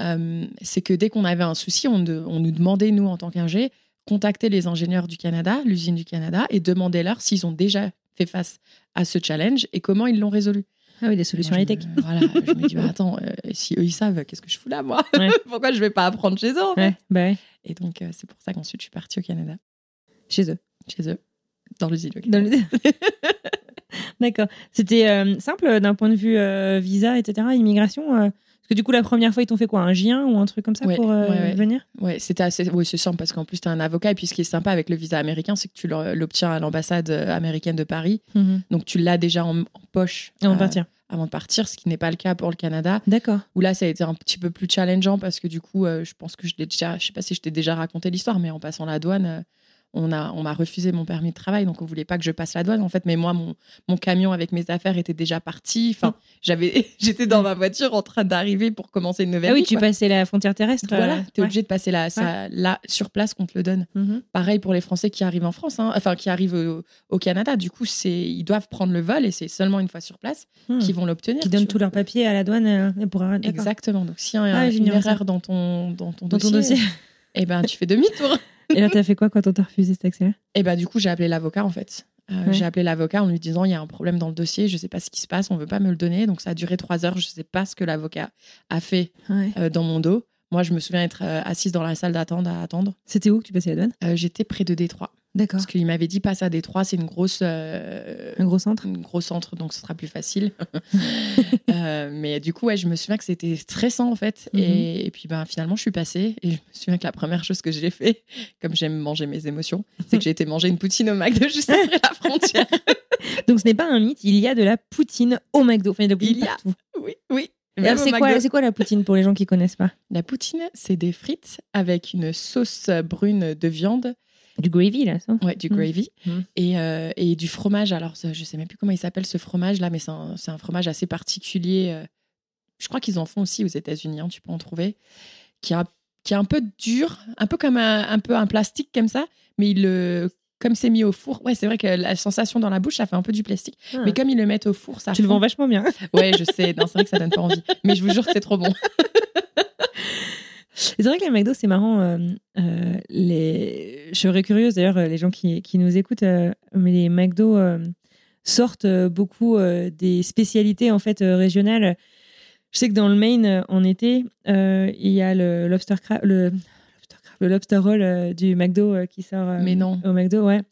Euh, c'est que dès qu'on avait un souci, on, de- on nous demandait, nous, en tant qu'ingé, contacter les ingénieurs du Canada, l'usine du Canada, et demander-leur s'ils ont déjà fait face à ce challenge et comment ils l'ont résolu. Ah oui, des solutions high-tech. Voilà, je me dis, bah, attends, euh, si eux ils savent, qu'est-ce que je fous là, moi Ouais. Pourquoi je vais pas apprendre chez eux en fait Ouais, bah ouais, Et donc, euh, c'est pour ça qu'ensuite, je suis partie au Canada, chez eux. chez eux, dans l'usine. Dans D'accord. C'était euh, simple d'un point de vue euh, visa, etc., immigration que du coup, la première fois, ils t'ont fait quoi Un J1 ou un truc comme ça Ouais, pour euh, ouais, venir? Ouais, c'était assez. Oui, c'est simple parce qu'en plus, tu as un avocat. Et puis, ce qui est sympa avec le visa américain, c'est que tu l'o- l'obtiens à l'ambassade euh, américaine de Paris. Donc, tu l'as déjà en, en poche Avant de euh, partir. avant de partir, ce qui n'est pas le cas pour le Canada. D'accord. Où là, ça a été un petit peu plus challengeant parce que du coup, euh, je pense que je l'ai déjà. Je sais pas si je t'ai déjà raconté l'histoire, mais en passant la douane. On a, on m'a refusé mon permis de travail, donc on voulait pas que je passe la douane en fait. Mais moi, mon, mon camion avec mes affaires était déjà parti. Enfin, j'avais, j'étais dans ma voiture en train d'arriver pour commencer une nouvelle Ah oui, vie, tu quoi. passais la frontière terrestre. Voilà, euh, tu es ouais. obligé de passer la, ça, là sur place qu'on te le donne. Mhm. Pareil pour les Français qui arrivent en France, hein, enfin qui arrivent au, au Canada. Du coup, c'est ils doivent prendre le vol et c'est seulement une fois sur place Hmm. qu'ils vont l'obtenir. Qui donnent tous leurs papiers à la douane euh, pour. Exactement. Donc s'il y a un- Ah, une erreur ça. dans ton dans ton Dans ton dossier, dossier. eh ben tu fais demi-tour. Et là, t'as fait quoi quand on t'a refusé cet accès-là? Et ben du coup, j'ai appelé l'avocat en fait. Euh, Ouais. J'ai appelé l'avocat en lui disant il y a un problème dans le dossier, je sais pas ce qui se passe, on veut pas me le donner. Donc ça a duré trois heures, je sais pas ce que l'avocat a fait Ouais. euh, dans mon dos. Moi, je me souviens être euh, assise dans la salle d'attente à attendre. C'était où que tu passais la douane? Euh, J'étais près de Détroit. D'accord. Parce qu'il m'avait dit passe à Détroit, c'est une grosse, euh, Un gros centre une grosse centre, donc ce sera plus facile. Euh, mais du coup, ouais, je me souviens que c'était stressant en fait. Mhm. et, et puis ben, finalement, je suis passée. Et je me souviens que la première chose que j'ai fait, comme j'aime manger mes émotions, c'est que j'ai été manger une poutine au McDo juste après la frontière. Donc ce n'est pas un mythe, il y a de la poutine au McDo. Enfin, il y a de la poutine Il y a. partout. Oui, oui. C'est quoi, quoi la poutine pour les gens qui connaissent pas? La poutine, c'est des frites avec une sauce brune de viande, Du gravy, là, ça ouais, du Mhm. gravy, Mhm. et, euh, et du fromage. Alors, je sais même plus comment il s'appelle ce fromage là, mais c'est un, un fromage assez particulier. euh, Je crois qu'ils en font aussi aux États-Unis, hein, tu peux en trouver, qui est un, qui est un peu dur, un peu comme un, un peu un plastique comme ça, mais il le comme c'est mis au four, ouais, c'est vrai que la sensation dans la bouche, ça fait un peu du plastique. Ah. Mais comme ils le mettent au four, ça Tu le vends vachement bien. Ouais, je sais. Non, c'est vrai que ça donne pas envie. Mais je vous jure que c'est trop bon. C'est vrai que les McDo, c'est marrant. euh, euh, les... Je serais curieuse d'ailleurs, euh, les gens qui, qui nous écoutent, euh, mais les McDo sortent beaucoup des spécialités en fait régionales. Je sais que dans le Maine, en été, il y a le lobster crab, le, lobster crab, le lobster roll du McDo qui sort Mais non. au McDo, ouais.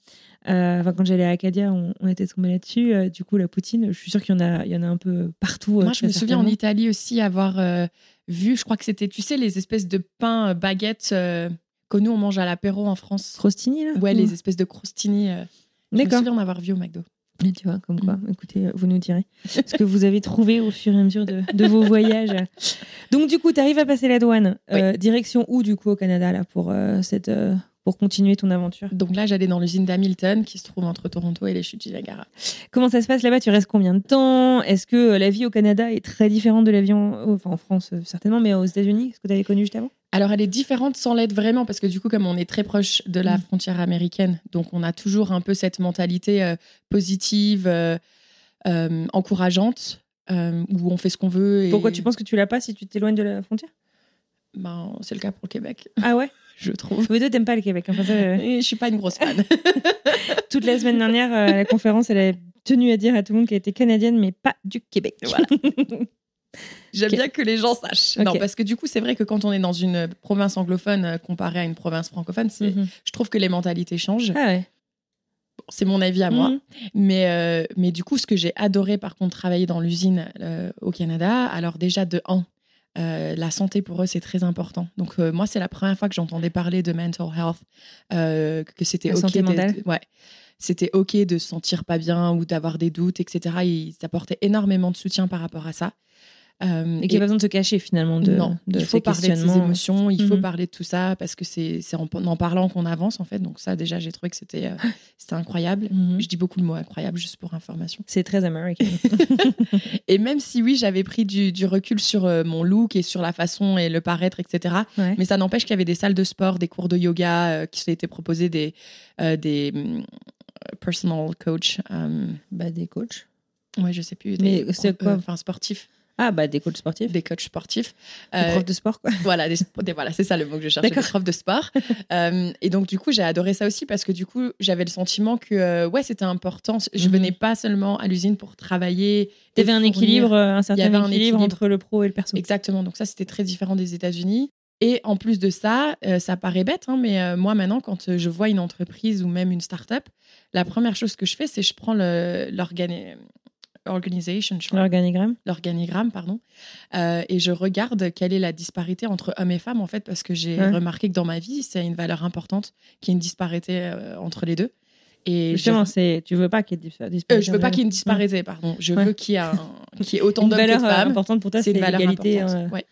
Euh, Enfin, quand j'allais à Acadia, on, on était tombé là-dessus. Euh, du coup, la poutine, je suis sûre qu'il y en a, il y en a un peu partout. euh, Moi, je me souviens en. Italie aussi avoir euh, vu, je crois que c'était, tu sais, les espèces de pains baguettes que nous on mange à l'apéro en France. Crostini, là Ouais, Ou- les espèces de crostini. je me souviens en avoir vu au McDo. Et tu vois, comme quoi, écoutez, euh, vous nous direz ce que vous avez trouvé au fur et à mesure de, de vos voyages. Donc, du coup, tu arrives à passer la douane. Direction où, du coup, au Canada, là, pour, cette, pour continuer ton aventure? Donc là, j'allais dans l'usine d'Hamilton qui se trouve entre Toronto et les chutes du Niagara. Comment ça se passe là-bas? Tu restes combien de temps? Est-ce que euh, la vie au Canada est très différente de la vie en, enfin, en France, euh, certainement, mais aux États-Unis, ce que tu avais connu juste avant? Alors, elle est différente sans l'être vraiment, parce que du coup, comme on est très proche de la Mm. frontière américaine, donc on a toujours un peu cette mentalité euh, positive, euh, euh, encourageante, où on fait ce qu'on veut. Et... Pourquoi tu penses que tu l'as pas si tu t'éloignes de la frontière? Ben, C'est le cas pour le Québec, Ah ouais? je trouve. Mais toi, t'aimes pas le Québec. Enfin, ça, euh, je suis pas une grosse fan. toute la semaine dernière, euh, à la conférence, elle a tenu à dire à tout le monde qu'elle était canadienne, mais pas du Québec. Voilà. J'aime bien que les gens sachent. Non, parce que du coup, c'est vrai que quand on est dans une province anglophone euh, comparée à une province francophone, Mhm. je trouve que les mentalités changent. Ah ouais. C'est mon avis à moi. Mhm. Mais, euh, mais du coup, ce que j'ai adoré, par contre, travailler dans l'usine euh, au Canada, alors déjà, de un, euh, la santé pour eux, c'est très important. Donc, euh, moi, c'est la première fois que j'entendais parler de mental health, euh, que c'était OK. de- ouais. C'était OK de se sentir pas bien ou d'avoir des doutes, etc. Ils apportaient énormément de soutien par rapport à ça. Euh, Et qu'il n'y a pas besoin de se cacher finalement de, non, de il faut ces parler de ses questionnements. émotions, il faut Mhm. parler de tout ça parce que c'est c'est en, en parlant qu'on avance en fait. Donc ça déjà j'ai trouvé que c'était euh, c'était incroyable. Mhm. Je dis beaucoup le mot incroyable juste pour information. C'est très américain. Et même si oui j'avais pris du, du recul sur euh, mon look et sur la façon et le paraître etc. Ouais. Mais ça n'empêche qu'il y avait des salles de sport, des cours de yoga euh, qui s'étaient proposés, des euh, des hum, personal coach. euh, Bah, des coachs. ouais je sais plus. Mais Des, c'est euh, quoi Enfin sportifs, Ah, bah, des coachs sportifs. des coachs sportifs. Des Euh, profs de sport, quoi. Voilà, des, sp- des- voilà c'est ça le mot que je cherchais, des profs de sport. Euh, et donc, du coup, j'ai adoré ça aussi parce que, du coup, j'avais le sentiment que, euh, ouais, c'était important. Je Mhm. venais pas seulement à l'usine pour travailler. Tu et avais un équilibre, un certain avait un équilibre, entre le pro et le perso. Exactement. Donc, ça, c'était très différent des États-Unis. Et en plus de ça, ça paraît bête, hein, mais moi, maintenant, quand je vois une entreprise ou même une start-up, la première chose que je fais, c'est je prends l'organi- organization, L'organigramme. l'organigramme, pardon, euh, et je regarde quelle est la disparité entre hommes et femmes, en fait, parce que j'ai Ouais. remarqué que dans ma vie, c'est une valeur importante qu'il y ait une disparité euh, entre les deux. Et Justement, c'est, tu veux pas qu'il y ait euh, disparités je veux pas qu'il y ait une disparité, pardon. Je Ouais. veux qu'il y ait, un- ait autant Une d'hommes que de valeur euh, femmes. importante pour toi, C'est une valeur importante. euh, ouais.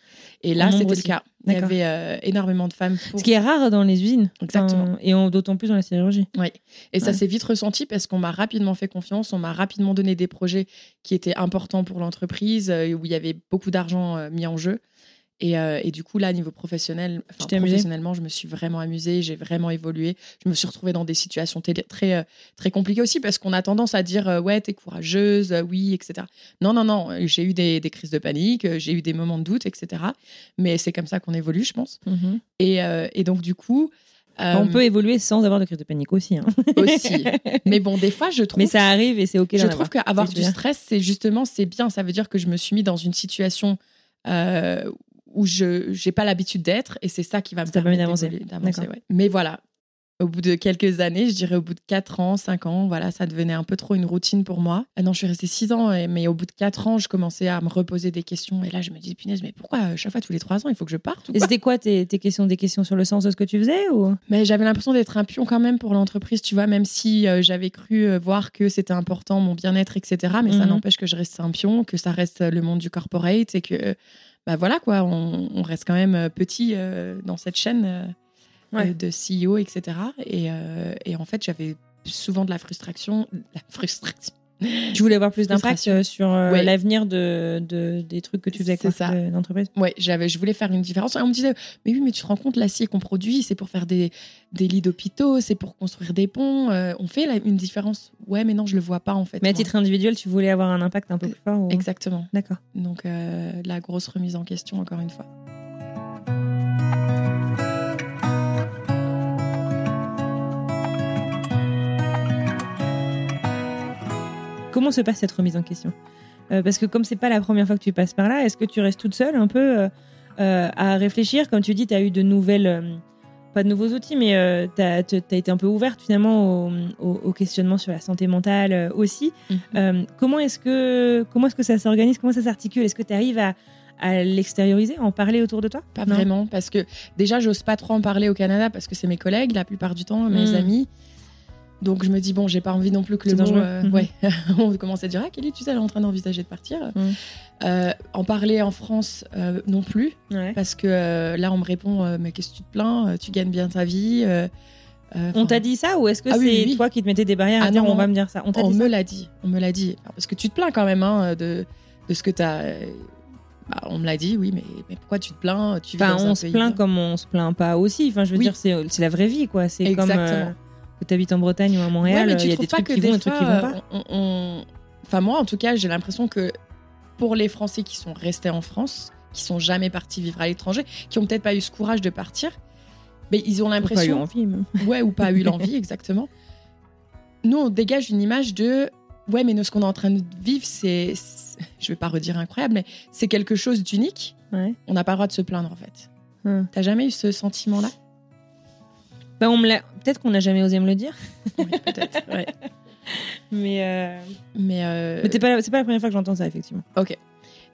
Et là, c'était le cas. Il y avait euh, énormément de femmes. Pour... Ce qui est rare dans les usines. Exactement. Enfin, et d'autant plus dans la chirurgie. Et ça Ouais. s'est vite ressenti parce qu'on m'a rapidement fait confiance, on m'a rapidement donné des projets qui étaient importants pour l'entreprise, euh, où il y avait beaucoup d'argent euh, mis en jeu. Et, euh, et du coup, là, niveau professionnel, amusée professionnellement, je me suis vraiment amusée, j'ai vraiment évolué. Je me suis retrouvée dans des situations très, euh, très compliquées aussi parce qu'on a tendance à dire euh, ouais, t'es courageuse, euh, oui, etc. Non, non, non, j'ai eu des, des crises de panique, j'ai eu des moments de doute, etc. Mais c'est comme ça qu'on évolue, je pense. Et, euh, et donc, du coup. On peut évoluer sans avoir de crise de panique aussi. hein. aussi. Mais bon, des fois, je trouve Mais ça arrive et c'est OK je trouve qu'avoir du bien. stress, c'est justement, c'est bien. Ça veut dire que je me suis mis dans une situation euh, où je n'ai pas l'habitude d'être et c'est ça qui va me Ça permettre d'avancer. ouais. Mais voilà, au bout de quelques années, je dirais au bout de 4 ans, 5 ans, voilà, ça devenait un peu trop une routine pour moi. Ah non, je suis restée 6 ans, mais au bout de 4 ans, je commençais à me reposer des questions. Et là, je me disais, punaise, mais pourquoi euh, chaque fois, tous les 3 ans, il faut que je parte Et c'était quoi tes, tes questions Des questions sur le sens de ce que tu faisais ou? Mais j'avais l'impression d'être un pion quand même pour l'entreprise, tu vois, même si euh, j'avais cru euh, voir que c'était important, mon bien-être, etc. Mais ça Mhm. n'empêche que je reste un pion, que ça reste le monde du corporate et que, euh, bah voilà quoi, on, on reste quand même euh, petit euh, dans cette chaîne euh, Ouais. de CEO, etc. Et, et en fait, j'avais souvent de la frustration, la frustration. Tu voulais avoir plus d'impact euh, sur euh, Ouais. l'avenir de, de- des trucs que tu faisais de l'entreprise? Ouais, j'avais, je voulais faire une différence. Et on me disait, mais oui, mais tu te rends compte, l'acier qu'on produit, c'est pour faire des, des lits d'hôpitaux, c'est pour construire des ponts. euh, on fait une différence. Ouais, mais non, je le vois pas en fait. Mais à moi. titre individuel, tu voulais avoir un impact un peu plus fort ou- Exactement. D'accord. Donc, euh, la grosse remise en question, encore une fois. Comment se passe cette remise en question Parce que comme c'est pas la première fois que tu passes par là, est-ce que tu restes toute seule un peu à réfléchir Comme tu dis, tu as eu de nouvelles pas de nouveaux outils, mais euh, tu as, été un peu ouverte finalement au, questionnement sur la santé mentale euh, aussi. Mhm. Euh, comment est-ce que, comment est que ça s'organise? Comment ça s'articule? Est-ce que tu arrives à, l'extérioriser, à en parler autour de toi? Pas vraiment, parce que déjà, j'ose pas trop en parler au Canada parce que c'est mes collègues la plupart du temps, mes mhm. amis. Donc je me dis, bon, j'ai pas envie non plus que le mot. Mhm. Ouais, on commence à dire, ah, Kelly, tu sais, elle est en train d'envisager de partir. Euh, en parler en France euh, non plus, parce que euh, là on me répond mais qu'est-ce que tu te plains Tu gagnes bien ta vie. on t'a dit ça ou est-ce que ah c'est toi qui te mettais des barrières à ah dire on va me dire ça? On, me l'a dit, on me l'a dit parce que tu te plains quand même hein, de, de ce que tu as. Bah, on me l'a dit, oui, mais, mais, pourquoi tu te plains tu On se plaint comme on se plaint pas aussi. Enfin, je veux dire, c'est la vraie vie, quoi. C'est comme que tu habites en Bretagne ou à Montréal. Il y a des trucs qui vont, des trucs qui vont pas? Enfin, moi, en tout cas, j'ai l'impression que pour les Français qui sont restés en France, qui sont jamais partis vivre à l'étranger, qui ont peut-être pas eu ce courage de partir, mais ils ont l'impression. Ou pas eu envie. Ouais, ou pas eu l'envie, exactement. Nous, on dégage une image de. Ouais, mais nous, ce qu'on est en train de vivre, c'est. Je vais pas redire incroyable, mais c'est quelque chose d'unique. On n'a pas le droit de se plaindre, en fait. Hum. T'as jamais eu ce sentiment-là? Bah, on me Peut-être qu'on n'a jamais osé me le dire. peut-être, ouais. mais euh... mais, euh... c'est pas, pas la première fois que j'entends ça effectivement. Ok,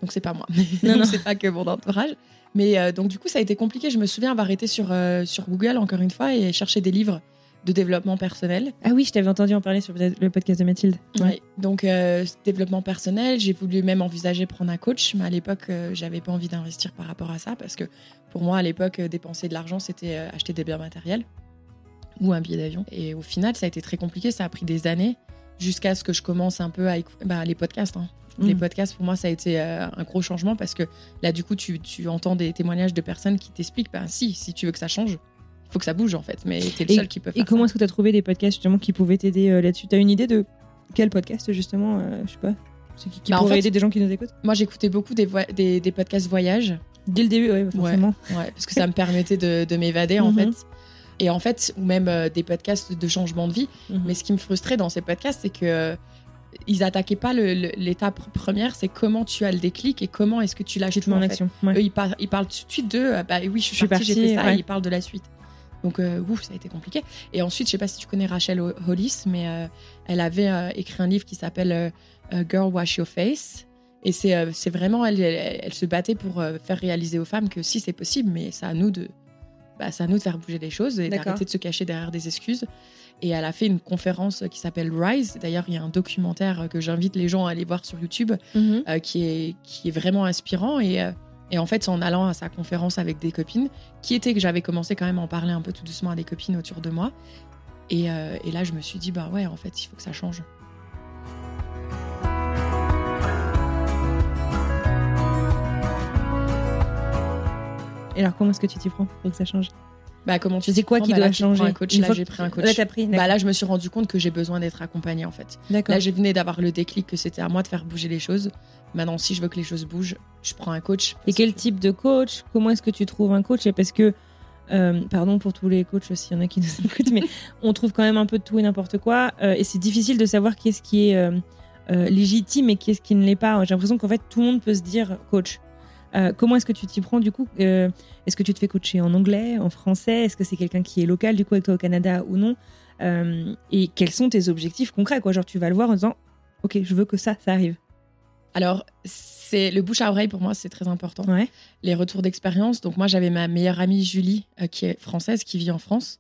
donc c'est pas moi. non, non. c'est pas que mon entourage. Mais euh, donc du coup ça a été compliqué. Je me souviens avoir été sur euh, sur Google encore une fois et chercher des livres de développement personnel. Ah oui, je t'avais entendu en parler sur le podcast de Mathilde. Ouais. Donc euh, développement personnel, j'ai voulu même envisager prendre un coach, mais à l'époque j'avais pas envie d'investir par rapport à ça parce que pour moi à l'époque dépenser de l'argent c'était acheter des biens matériels ou un billet d'avion. Et au final, ça a été très compliqué. Ça a pris des années jusqu'à ce que je commence un peu à écouter bah, les podcasts. Hein. Les mm. podcasts, pour moi, ça a été euh, un gros changement parce que là, du coup, tu, tu entends des témoignages de personnes qui t'expliquent ben, si, si tu veux que ça change, il faut que ça bouge en fait. Mais tu es le seul qui peut faire Et comment est-ce que tu as trouvé des podcasts justement qui pouvaient t'aider euh, là-dessus? Tu as une idée de quel podcast justement euh, Je sais pas. Qui, qui bah, pourrait aider des gens qui nous écoutent? Moi, j'écoutais beaucoup des, des, des, podcasts voyage. Dès le début, oui, forcément. Ouais, parce que ça me permettait de, de m'évader en mhm. fait et en fait, ou même euh, des podcasts de changement de vie. Mhm. Mais ce qui me frustrait dans ces podcasts, c'est que euh, ils attaquaient pas l'étape première, c'est comment tu as le déclic et comment est-ce que tu lâches tout en, action. Eux, ils, parlent, ils, parlent tout de suite de euh, bah oui, je suis, partie, j'ai fait ça, et ils parlent de la suite. Donc, ouf, ça a été compliqué. Et ensuite, je sais pas si tu connais Rachel Hollis, mais elle avait écrit un livre qui s'appelle Girl Wash Your Face. Et c'est vraiment, elle, elle, se battait pour faire réaliser aux femmes que si c'est possible, mais c'est à nous de, bah, c'est à nous de faire bouger les choses et d'arrêter de se cacher derrière des excuses. Et elle a fait une conférence qui s'appelle Rise. D'ailleurs, il y a un documentaire que j'invite les gens à aller voir sur YouTube mhm. euh, qui, est, qui est vraiment inspirant. Et, euh, et en fait, en allant à sa conférence avec des copines, qui était que j'avais commencé quand même à en parler un peu tout doucement à des copines autour de moi. Et, euh, et là, je me suis dit, bah ouais, en fait, il faut que ça change. Et alors, comment est-ce que tu t'y prends pour que ça change? Bah, comment tu sais quoi qui bah, doit changer un coach, Là, j'ai pris un coach. Là, pris, bah, là, je me suis rendu compte que j'ai besoin d'être accompagnée, en fait. Là, j'ai venu d'avoir le déclic que c'était à moi de faire bouger les choses. Maintenant, si je veux que les choses bougent, je prends un coach. Et quel type de coach? Comment est-ce que tu trouves un coach? Parce que, euh, pardon pour tous les coachs, s'il y en a qui nous écoutent, mais on trouve quand même un peu de tout et n'importe quoi. Euh, et c'est difficile de savoir qui est-ce qui est euh, légitime et qui est-ce qui ne l'est pas. J'ai l'impression qu'en fait, tout le monde peut se dire coach. Euh, comment est-ce que tu t'y prends du coup euh, Est-ce que tu te fais coacher en anglais, en français Est-ce que c'est quelqu'un qui est local du coup avec toi au Canada ou non euh, Et quels sont tes objectifs concrets quoi? Genre tu vas le voir en disant ok je veux que ça ça arrive. Alors c'est le bouche à oreille pour moi c'est très important. Les retours d'expérience. Donc moi j'avais ma meilleure amie Julie qui est française qui vit en France.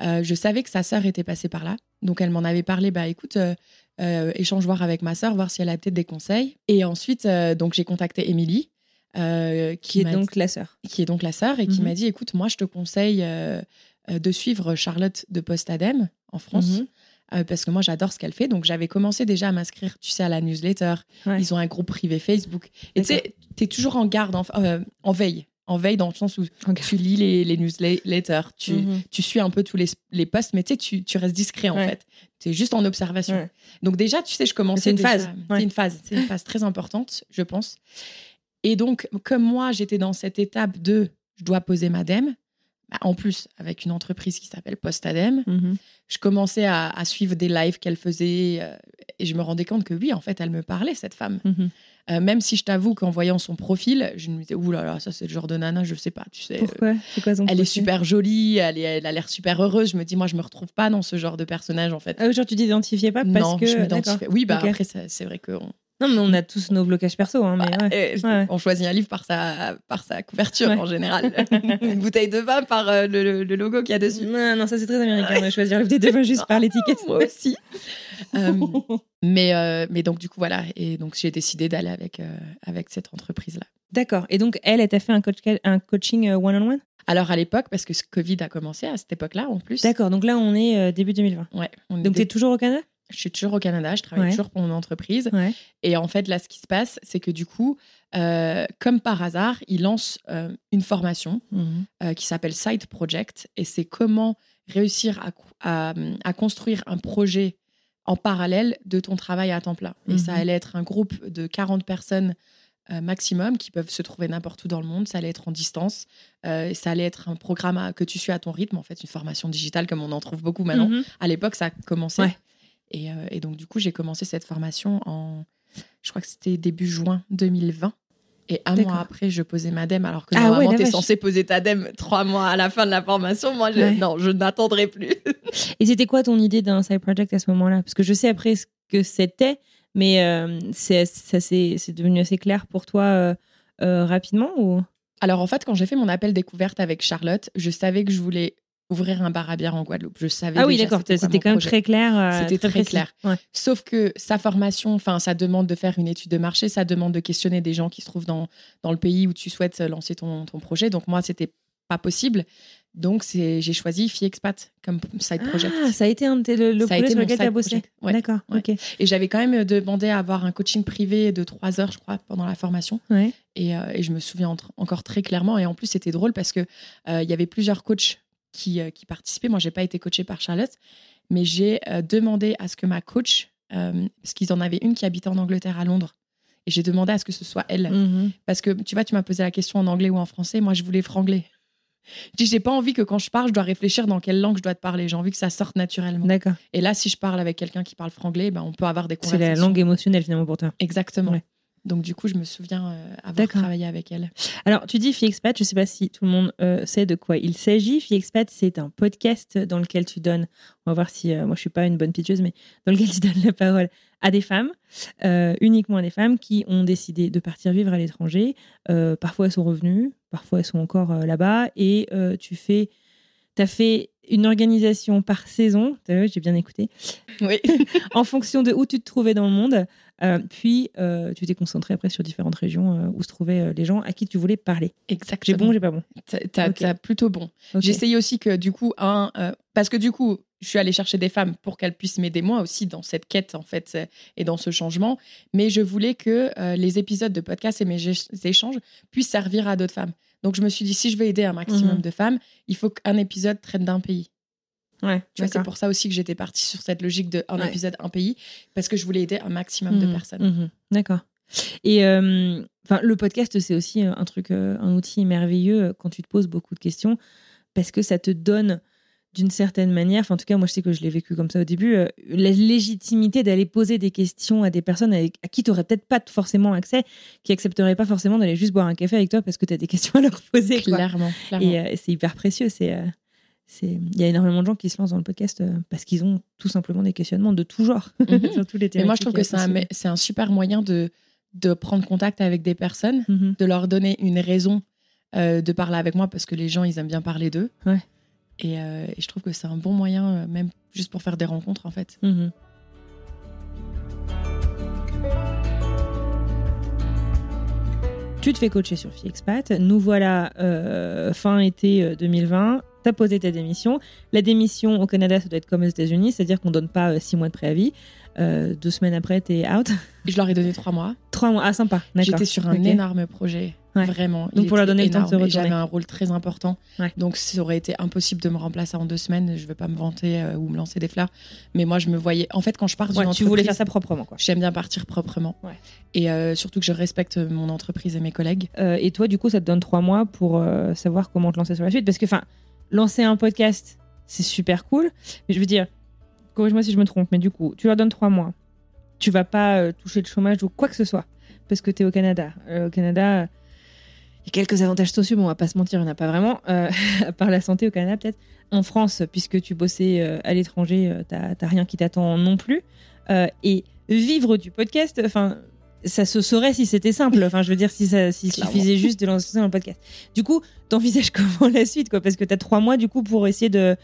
je savais que sa sœur était passée par là, donc elle m'en avait parlé. Bah écoute, échange voir avec ma sœur, voir si elle a peut-être des conseils. Et ensuite, donc j'ai contacté Émilie, euh, qui, est donc la sœur. Qui est donc la sœur et qui mhm. m'a dit écoute, moi je te conseille euh, euh, de suivre Charlotte de Postadem en France. Mhm. parce que moi j'adore ce qu'elle fait. Donc j'avais commencé déjà à m'inscrire, tu sais, à la newsletter. Ils ont un groupe privé Facebook. Et tu sais, tu es toujours en garde, en, veille. En veille dans le sens où tu lis les, les newsletters, tu, mhm. tu, suis un peu tous les, les posts, mais tu, tu restes discret en fait. Tu es juste en observation. Donc déjà, tu sais, je commençais. C'est une phase. C'est une phase. C'est une phase très importante, je pense. Et donc, comme moi, j'étais dans cette étape de je dois poser ma dème, bah, en plus, avec une entreprise qui s'appelle Postadem, Mhm. je commençais à, à suivre des lives qu'elle faisait euh, et je me rendais compte que oui, en fait, elle me parlait, cette femme. Mhm. Euh, même si je t'avoue qu'en voyant son profil, je me disais, ouh là là, ça c'est le genre de nana, je sais pas, tu sais. euh, Pourquoi? C'est quoi son elle est super jolie, elle, est- elle a l'air super heureuse. Je me dis, moi, je me retrouve pas dans ce genre de personnage, en fait. Ah, genre tu t'identifiais pas parce non, que je m'identifiais. Oui, bah après, c'est vrai qu'on Non, mais on a tous nos blocages perso, hein, mais ouais. euh, Ouais. on choisit un livre par sa, par sa couverture Ouais. en général. Une bouteille de vin par euh, le, logo qu'il y a dessus. Non, non, ça c'est très américain. Va choisir le des devins juste par l'étiquette. Moi aussi. Euh, mais, mais donc, du coup, voilà. Et donc, j'ai décidé d'aller avec, avec cette entreprise-là. D'accord. Et donc, elle, elle t'a fait un, coach, un coaching one-on-one? Alors, à l'époque, parce que ce Covid a commencé à cette époque-là, en plus. D'accord. Donc là, on est début 2020. Ouais. on Donc, était- t'es toujours au Canada? Je suis toujours au Canada, je travaille Ouais. toujours pour mon entreprise. Ouais. Et en fait, là, ce qui se passe, c'est que du coup, euh, comme par hasard, il lance euh, une formation euh, qui s'appelle Side Project. Et c'est comment réussir à, cou- à, à construire un projet en parallèle de ton travail à temps plein. Et Mhm. ça allait être un groupe de 40 personnes euh, maximum qui peuvent se trouver n'importe où dans le monde. Ça allait être en distance. Euh, ça allait être un programme à- que tu suis à ton rythme, en fait, une formation digitale comme on en trouve beaucoup maintenant. Mhm. À l'époque, ça commençait. Ouais. Et, euh, et donc, du coup, j'ai commencé cette formation en, je crois que c'était début juin 2020. Et un mois après, je posais ma DEM, alors que Ah ouais, normalement, la tu es vache. censé poser ta DEM trois mois à la fin de la formation. Moi, je, Ouais. non, je n'attendrai plus. Et c'était quoi ton idée d'un side project à ce moment-là? Parce que je sais après ce que c'était, mais euh, c'est devenu assez clair pour toi euh, euh, rapidement ou? Alors, en fait, quand j'ai fait mon appel découverte avec Charlotte, je savais que je voulais ouvrir un bar à bière en Guadeloupe. Je savais Ah oui, d'accord. c'était quand même très clair. euh, C'était très clair. Ouais. Sauf que sa formation, enfin, ça demande de faire une étude de marché, ça demande de questionner des gens qui se trouvent dans, dans le pays où tu souhaites lancer ton, ton projet. Donc, moi, c'était pas possible. Donc, c'est, j'ai choisi Fille Expat comme side project. Ah, ça a été un de le, le projet sur lequel tu as bossé. Ouais. D'accord. Ouais. Et j'avais quand même demandé à avoir un coaching privé de trois heures, je crois, pendant la formation. Ouais. Et, euh, et je me souviens encore très clairement. Et en plus, c'était drôle parce que euh, il y avait plusieurs coachs qui, euh, qui participaient. Moi, j'ai pas été coachée par Charlotte, mais j'ai euh, demandé à ce que ma coach, euh, parce qu'ils en avaient une qui habitait en Angleterre à Londres, et j'ai demandé à ce que ce soit elle. Mhm. Parce que tu vois, tu m'as posé la question en anglais ou en français. Moi, je voulais franglais. Je dis, j'ai pas envie que quand je parle, je dois réfléchir dans quelle langue je dois te parler. J'ai envie que ça sorte naturellement. D'accord. Et là, si je parle avec quelqu'un qui parle franglais, ben, on peut avoir des C'est conversations. la langue émotionnelle finalement pour toi. Exactement. Ouais. Donc, du coup, je me souviens euh, avoir travaillé avec elle. Alors, tu dis Fille Expat, je ne sais pas si tout le monde euh, sait de quoi il s'agit. Fille Expat, c'est un podcast dans lequel tu donnes, on va voir si euh, moi je suis pas une bonne pitcheuse, mais dans lequel tu donnes la parole à des femmes, uniquement à des femmes qui ont décidé de partir vivre à l'étranger. Parfois elles sont revenues, parfois elles sont encore là-bas, et tu fais, as fait une organisation par saison. J'ai bien écouté Oui. en fonction de où tu te trouvais dans le monde. Euh, puis, euh, tu t'es concentré après sur différentes régions euh, où se trouvaient les gens à qui tu voulais parler. J'ai Exactement. bon, j'ai pas bon? T'as- plutôt bon. Ok. J'ai essayé aussi que du coup, un, parce que du coup, je suis allée chercher des femmes pour qu'elles puissent m'aider moi aussi dans cette quête en fait et dans ce changement. Mais je voulais que euh, les épisodes de podcast et mes échanges puissent servir à d'autres femmes. Donc je me suis dit, si je veux aider un maximum Mhm. de femmes, il faut qu'un épisode traite d'un pays. Ouais, Tu vois, c'est pour ça aussi que j'étais partie sur cette logique de un Ouais. épisode, un pays, parce que je voulais aider un maximum de Mhm, personnes. mhm, D'accord. Et euh, le podcast, c'est aussi euh, un truc, euh, un outil merveilleux euh, quand tu te poses beaucoup de questions, parce que ça te donne d'une certaine manière, en tout cas, moi je sais que je l'ai vécu comme ça au début, euh, la légitimité d'aller poser des questions à des personnes avec- à qui tu n'aurais peut-être pas forcément accès, qui accepteraient pas forcément d'aller juste boire un café avec toi parce que tu as des questions à leur poser. Clairement, clairement. Et euh, c'est hyper précieux. C'est, il y a énormément de gens qui se lancent dans le podcast euh, parce qu'ils ont tout simplement des questionnements de tout genre Mhm. sur tous les Mais moi, je trouve que c'est un, super moyen de, de prendre contact avec des personnes, Mhm. de leur donner une raison euh, de parler avec moi parce que les gens, ils aiment bien parler d'eux. Ouais. Et, euh, et je trouve que c'est un bon moyen, même juste pour faire des rencontres, en fait. Mhm. Tu te fais coacher sur FiExpat. Nous voilà euh, fin été euh, 2020. Tu as posé ta démission. La démission au Canada, ça doit être comme aux États-Unis, c'est-à-dire qu'on donne pas euh, six mois de préavis. Euh, deux semaines après, tu es out. Je leur ai donné trois mois. Trois mois. Ah, sympa. J'étais sur un énorme projet. Ouais. Vraiment. Donc, Il pour leur donner le temps de se énorme retourner. J'avais un rôle très important. Ouais. Donc, ça aurait été impossible de me remplacer en deux semaines. Je ne veux pas me vanter euh, ou me lancer des fleurs. Mais moi, je me voyais. En fait, quand je pars d'une Ouais, tu entreprise, voulais faire ça proprement, quoi. j'aime bien partir proprement. Et euh, surtout que je respecte mon entreprise et mes collègues. Et toi, du coup, ça te donne trois mois pour savoir comment te lancer sur la suite. Parce que, enfin, lancer un podcast, c'est super cool. Mais je veux dire, corrige-moi si je me trompe, mais du coup, tu leur donnes trois mois. Tu vas pas euh, toucher le chômage ou quoi que ce soit parce que tu es au Canada. Euh, au Canada, il y a quelques avantages sociaux, mais on va pas se mentir, il n'y en a pas vraiment, euh, à part la santé au Canada peut-être. En France, puisque tu bossais à l'étranger, tu n'as rien qui t'attend non plus. et vivre du podcast, enfin, ça se saurait si c'était simple. Enfin, je veux dire, si ça s'il suffisait juste de lancer un podcast. Du coup, t'envisages comment la suite, quoi? Parce que tu as trois mois, du coup, pour essayer de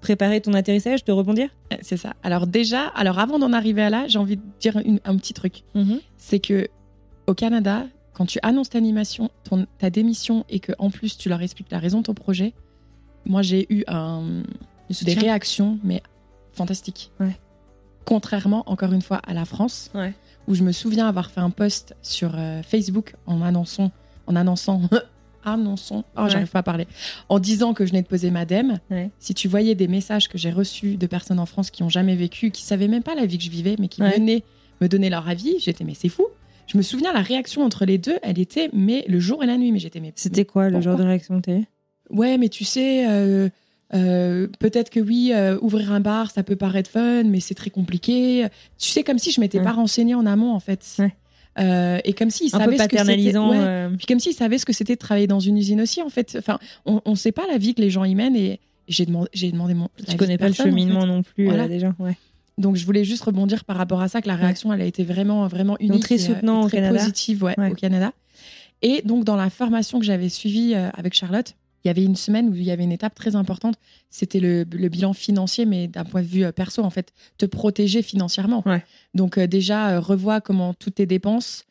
préparer ton atterrissage, de rebondir? Euh, C'est ça. Alors déjà, alors avant d'en arriver à là, j'ai envie de dire un petit truc. Mm-hmm. C'est que au Canada, quand tu annonces ta animation, ton, ta démission et que en plus tu leur expliques la raison de ton projet, moi j'ai eu un, des réactions mais fantastiques. Contrairement encore une fois à la France, où je me souviens avoir fait un post sur euh, Facebook en annonçant, en annonçant annonçant, oh, j'arrive pas à parler, en disant que je venais de poser ma si tu voyais des messages que j'ai reçus de personnes en France qui ont jamais vécu, qui savaient même pas la vie que je vivais, mais qui venaient me donner leur avis, j'étais mais c'est fou. Je me souviens la réaction entre les deux, elle était mais le jour et la nuit, mais j'étais mais c'était quoi le genre de réaction que Ouais, mais tu sais. Euh, euh, peut-être que oui, euh, ouvrir un bar, ça peut paraître fun, mais c'est très compliqué. Tu sais, comme si je m'étais pas renseignée en amont, en fait. Euh, et comme s'ils savaient ce que c'était. Euh. Puis comme s'ils savaient ce que c'était de travailler dans une usine aussi, en fait. Enfin, on ne sait pas la vie que les gens y mènent et j'ai demandé, j'ai demandé mon. Tu connais pas le cheminement non plus euh, déjà. Ouais. Donc je voulais juste rebondir par rapport à ça que la réaction elle a été vraiment vraiment unique, très soutenant très au Canada. positive ouais, au Canada. Et donc dans la formation que j'avais suivie avec Charlotte, il y avait une semaine où il y avait une étape très importante. C'était le, bilan financier, mais d'un point de vue euh, perso, en fait, te protéger financièrement. Donc, euh, déjà, euh, revois comment toutes tes dépenses,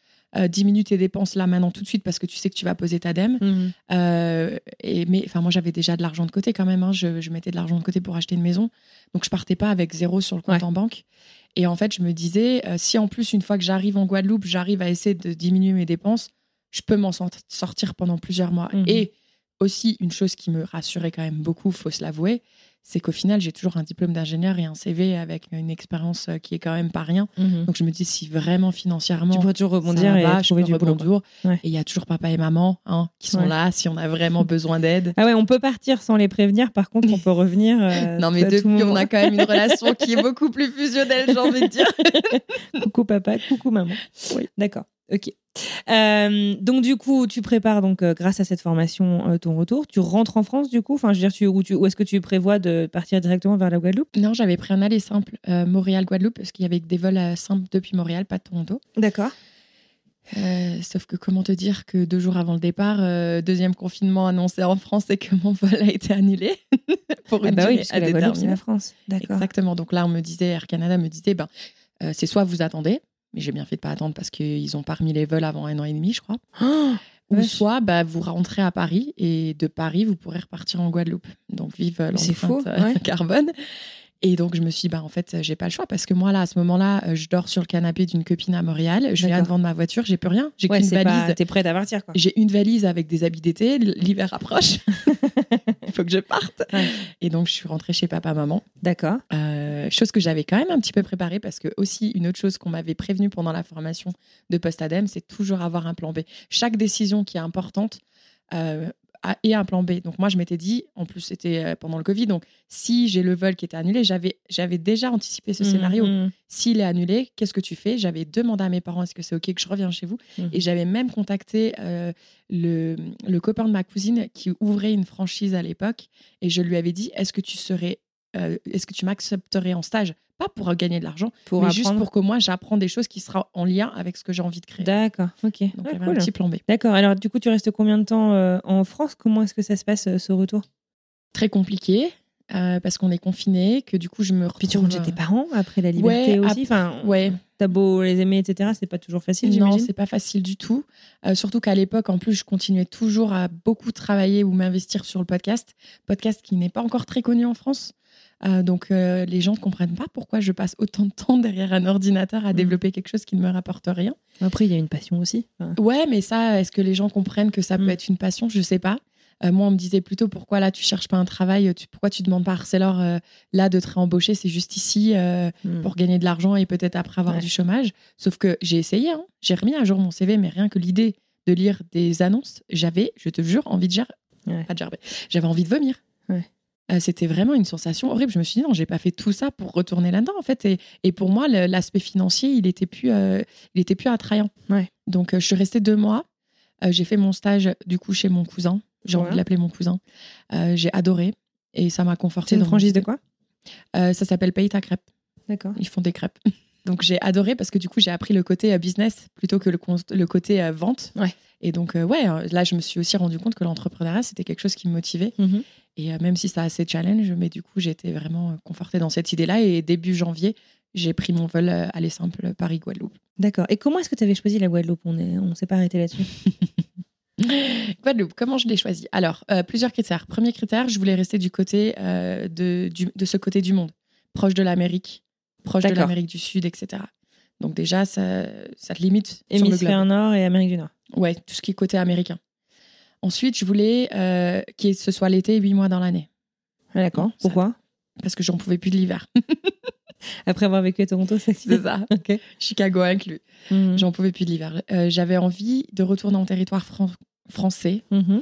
diminue tes dépenses là maintenant tout de suite parce que tu sais que tu vas poser ta dème. Mhm. et, mais enfin, moi, j'avais déjà de l'argent de côté quand même. Hein. Je, mettais de l'argent de côté pour acheter une maison. Donc, je partais pas avec zéro sur le compte en banque. Et en fait, je me disais, si en plus, une fois que j'arrive en Guadeloupe, j'arrive à essayer de diminuer mes dépenses, je peux m'en sortir pendant plusieurs mois. Mhm. Et aussi une chose qui me rassurait quand même beaucoup, faut se l'avouer, c'est qu'au final, j'ai toujours un diplôme d'ingénieur et un CV avec une expérience euh, qui est quand même pas rien. Mhm. Donc je me dis si vraiment financièrement, tu pourrais toujours rebondir et trouver du boulot. Et il y a toujours papa et maman hein, qui sont là si on a vraiment besoin d'aide. Ah ouais, on peut partir sans les prévenir. Par contre, on peut revenir. Euh, non mais depuis, on a quand même une relation qui est beaucoup plus fusionnelle, j'ai envie de dire. coucou papa, coucou maman. Oui. D'accord. Ok. Euh, donc du coup, tu prépares donc euh, grâce à cette formation euh, ton retour. Tu rentres en France du coup? Enfin, je veux dire, tu, où, tu, est-ce que tu prévois de partir directement vers la Guadeloupe? Non, j'avais pris un aller simple Montréal-Guadeloupe parce qu'il y avait des vols simples depuis Montréal, pas de Toronto. D'accord. sauf que comment te dire que deux jours avant le départ, deuxième confinement annoncé en France et que mon vol a été annulé pour une ah bah oui, à la Guadeloupe, c'est la France. D'accord. Exactement. Donc là, on me disait, Air Canada me disait, ben, c'est soit vous attendez, mais j'ai bien fait de pas attendre parce qu'ils ont pas remis les vols avant un an et demi, je crois. Oh, Ou soit bah, vous rentrez à Paris et de Paris, vous pourrez repartir en Guadeloupe. Donc vive l'empreinte euh, carbone. Et donc, je me suis dit, bah, en fait, j'ai pas le choix parce que moi, là, à ce moment-là, euh, je dors sur le canapé d'une copine à Montréal. Je viens devant ma voiture, j'ai plus rien. J'ai qu'une valise. T'es prête à partir, quoi. J'ai une valise avec des habits d'été. L'hiver approche. Il faut que je parte. Et donc, je suis rentrée chez papa-maman. D'accord. Euh, chose que j'avais quand même un petit peu préparée parce que, aussi, une autre chose qu'on m'avait prévenue pendant la formation de post-ADEME, c'est toujours avoir un plan B. Chaque décision qui est importante, euh, et un plan B. Donc moi, je m'étais dit, en plus c'était euh, pendant le Covid, donc si j'ai le vol qui était annulé, j'avais, j'avais déjà anticipé ce scénario. Mhm. S'il est annulé, qu'est-ce que tu fais? J'avais demandé à mes parents, est-ce que c'est OK que je revienne chez vous? Mhm. Et j'avais même contacté euh, le, le copain de ma cousine qui ouvrait une franchise à l'époque, et je lui avais dit, est-ce que tu serais euh, est-ce que tu m'accepterais en stage? Pas pour gagner de l'argent, mais juste pour que moi j'apprends des choses qui seront en lien avec ce que j'ai envie de créer. D'accord, ok. Donc ah, un petit plan B. D'accord, alors du coup tu restes combien de temps euh, en France? Comment est-ce que ça se passe euh, ce retour? Très compliqué. parce qu'on est confiné, que du coup je me retrouve... Puis tu rentres chez tes parents après la liberté aussi? enfin, Ouais. T'as beau les aimer, etc. C'est pas toujours facile, Non, c'est pas facile du tout. surtout qu'à l'époque, en plus, je continuais toujours à beaucoup travailler ou m'investir sur le podcast. Podcast qui n'est pas encore très connu en France. Euh, donc euh, les gens ne comprennent pas pourquoi je passe autant de temps derrière un ordinateur à mm. développer quelque chose qui ne me rapporte rien. Après, il y a une passion aussi. Ouais, mais ça, est-ce que les gens comprennent que ça peut mm. être une passion? Je sais pas. Euh, moi, on me disait plutôt pourquoi là tu cherches pas un travail, tu, pourquoi tu demandes pas à Arcelor là de te réembaucher, c'est juste ici mm. pour gagner de l'argent et peut-être après avoir du chômage. Sauf que j'ai essayé, hein. j'ai remis à jour mon CV, mais rien que l'idée de lire des annonces, j'avais, je te jure, envie de, gerber. J'avais envie de vomir. Euh, c'était vraiment une sensation horrible. Je me suis dit non, j'ai pas fait tout ça pour retourner là-dedans en fait. Et, et pour moi, l'aspect financier, il était plus, euh, il était plus attrayant. Ouais. Donc euh, je suis restée deux mois. J'ai fait mon stage du coup chez mon cousin. J'ai envie de l'appeler mon cousin. J'ai adoré et ça m'a conforté. C'est une mon franchise de quoi? Ça s'appelle Paye ta crêpe. D'accord. Ils font des crêpes. Donc j'ai adoré parce que du coup j'ai appris le côté business plutôt que le, le côté vente. Ouais. Et donc euh, ouais, euh, là je me suis aussi rendu compte que l'entrepreneuriat c'était quelque chose qui me motivait. Mhm. Et euh, même si ça a ses challenges, mais du coup j'étais vraiment confortée dans cette idée-là. Et début janvier, j'ai pris mon vol euh, aller simple Paris-Guadeloupe. D'accord. Et comment est-ce que tu avais choisi la Guadeloupe? On on s'est pas arrêté là-dessus. Guadeloupe, comment je l'ai choisi? Alors, euh, plusieurs critères. Premier critère, je voulais rester du côté euh, de, du- de ce côté du monde, proche de l'Amérique, proche de l'Amérique du Sud, etc. Donc déjà, ça, ça te limite sur le globe. Hémisphère Nord et Amérique du Nord. Ouais, tout ce qui est côté américain. Ensuite, je voulais euh, que ce soit l'été, huit mois dans l'année, Ah, D'accord. Ça- Pourquoi? Parce que j'en pouvais plus de l'hiver. Après avoir vécu à Toronto, c'est C'est ça. Chicago inclus. Mhm. J'en pouvais plus de l'hiver. Euh, J'avais envie de retourner en territoire fran- français Mhm.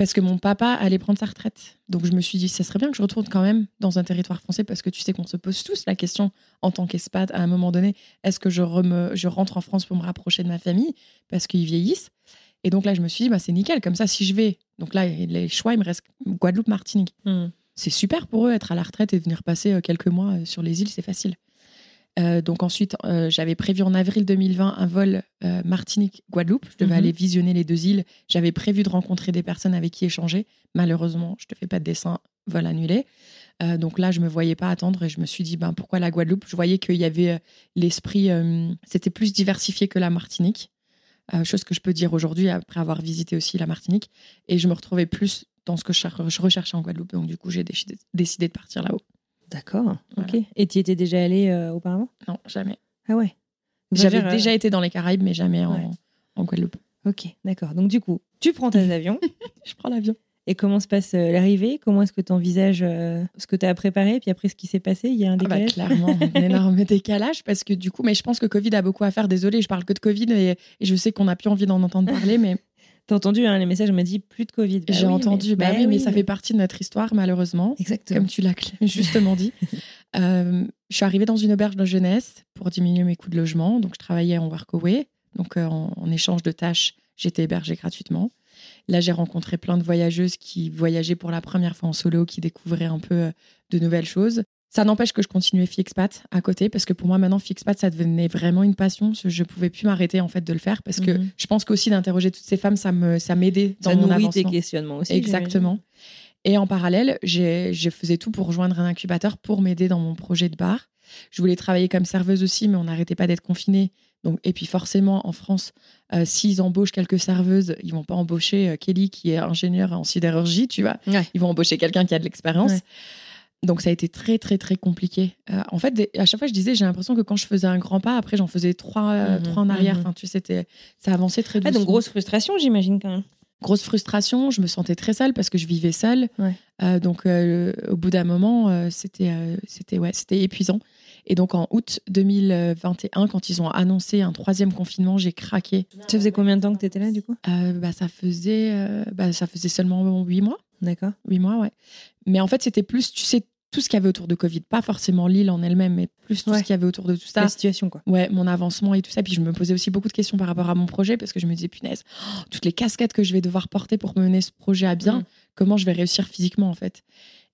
Parce que mon papa allait prendre sa retraite. Donc je me suis dit, ça serait bien que je retourne quand même dans un territoire français parce que tu sais qu'on se pose tous la question en tant qu'espat à un moment donné, est-ce que je, reme- je rentre en France pour me rapprocher de ma famille parce qu'ils vieillissent? Et donc là, je me suis dit, bah, c'est nickel, comme ça, si je vais. Donc là, les choix, il me reste Guadeloupe, Martinique. Mhm. C'est super pour eux, être à la retraite et venir passer euh, quelques mois euh, sur les îles, c'est facile. Euh, donc ensuite, euh, j'avais prévu en avril 2020 un vol euh, Martinique-Guadeloupe. Je devais Mhm. aller visionner les deux îles. J'avais prévu de rencontrer des personnes avec qui échanger. Malheureusement, je te fais pas de dessin, vol annulé. Donc là, je me voyais pas attendre et je me suis dit, ben, pourquoi la Guadeloupe? Je voyais qu'il y avait l'esprit, c'était plus diversifié que la Martinique. Chose que je peux dire aujourd'hui après avoir visité aussi la Martinique. Et je me retrouvais plus dans ce que je cher- je recherchais en Guadeloupe. Donc du coup, j'ai décidé de partir là-haut. D'accord. Voilà. Ok. Et tu étais déjà allé euh, auparavant? Non, jamais. Ah ouais. J'avais euh, déjà été dans les Caraïbes, mais jamais en, Ouais. en Guadeloupe. Ok, d'accord. Donc du coup, tu prends tes avions. Je prends l'avion. Et comment se passe euh, l'arrivée? Comment est-ce que tu envisages ce que tu as préparé? Puis après, ce qui s'est passé, il y a un Ah bah, décalage? clairement, un énorme décalage parce que du coup, mais je pense que Covid a beaucoup à faire. Désolée, je parle que de Covid et, et je sais qu'on n'a plus envie d'en entendre parler, mais T'as entendu hein, les messages, on m'a dit plus de Covid. Bah j'ai oui, entendu. mais- bah, oui, mais ça fait partie de notre histoire, malheureusement. Exactement. Comme tu l'as justement dit. Euh, je suis arrivée dans une auberge de jeunesse pour diminuer mes coûts de logement. Donc, je travaillais en workaway. Donc, euh, en, en échange de tâches, j'étais hébergée gratuitement. Là, j'ai rencontré plein de voyageuses qui voyageaient pour la première fois en solo, qui découvraient un peu euh, de nouvelles choses. Ça n'empêche que je continuais Fixpat à côté parce que pour moi maintenant Fixpat ça devenait vraiment une passion. Je pouvais plus m'arrêter en fait de le faire parce que Mhm. je pense qu'aussi d'interroger toutes ces femmes ça me ça m'aidait dans ça mon nourrit avancement. tes questionnements aussi. Exactement. Et en parallèle, je faisais tout pour rejoindre un incubateur pour m'aider dans mon projet de bar. Je voulais travailler comme serveuse aussi, mais on n'arrêtait pas d'être confinés. Donc, et puis forcément, en France, euh, s'ils embauchent quelques serveuses, ils vont pas embaucher euh, Kelly qui est ingénieure en sidérurgie, tu vois. Ouais. Ils vont embaucher quelqu'un qui a de l'expérience. Ouais. Donc ça a été très très très compliqué. Euh, en fait, à chaque fois, je disais, j'ai l'impression que quand je faisais un grand pas, après j'en faisais trois, euh, Mhm, trois en arrière. mhm. Enfin, tu sais, c'était, ça avançait très Ah, doucement donc grosse frustration, j'imagine quand même. grosse frustration. Je me sentais très seule parce que je vivais seule. Ouais. Euh, donc, au bout d'un moment, c'était, c'était, ouais, c'était épuisant. Et donc, en août 2021, quand ils ont annoncé un troisième confinement, j'ai craqué. Ça faisait combien de temps que tu étais là du coup? Bah, ça faisait, bah, ça faisait seulement huit mois. D'accord. Huit mois, ouais. Mais en fait, c'était plus, tu sais, tout ce qu'il y avait autour de Covid, pas forcément l'île en elle-même, mais plus tout Ouais. ce qu'il y avait autour de tout ça. La situation quoi. Ouais, mon avancement et tout ça. Puis je me posais aussi beaucoup de questions par rapport à mon projet parce que je me disais, punaise, oh, toutes les casquettes que je vais devoir porter pour mener ce projet à bien, Mm. comment je vais réussir physiquement en fait.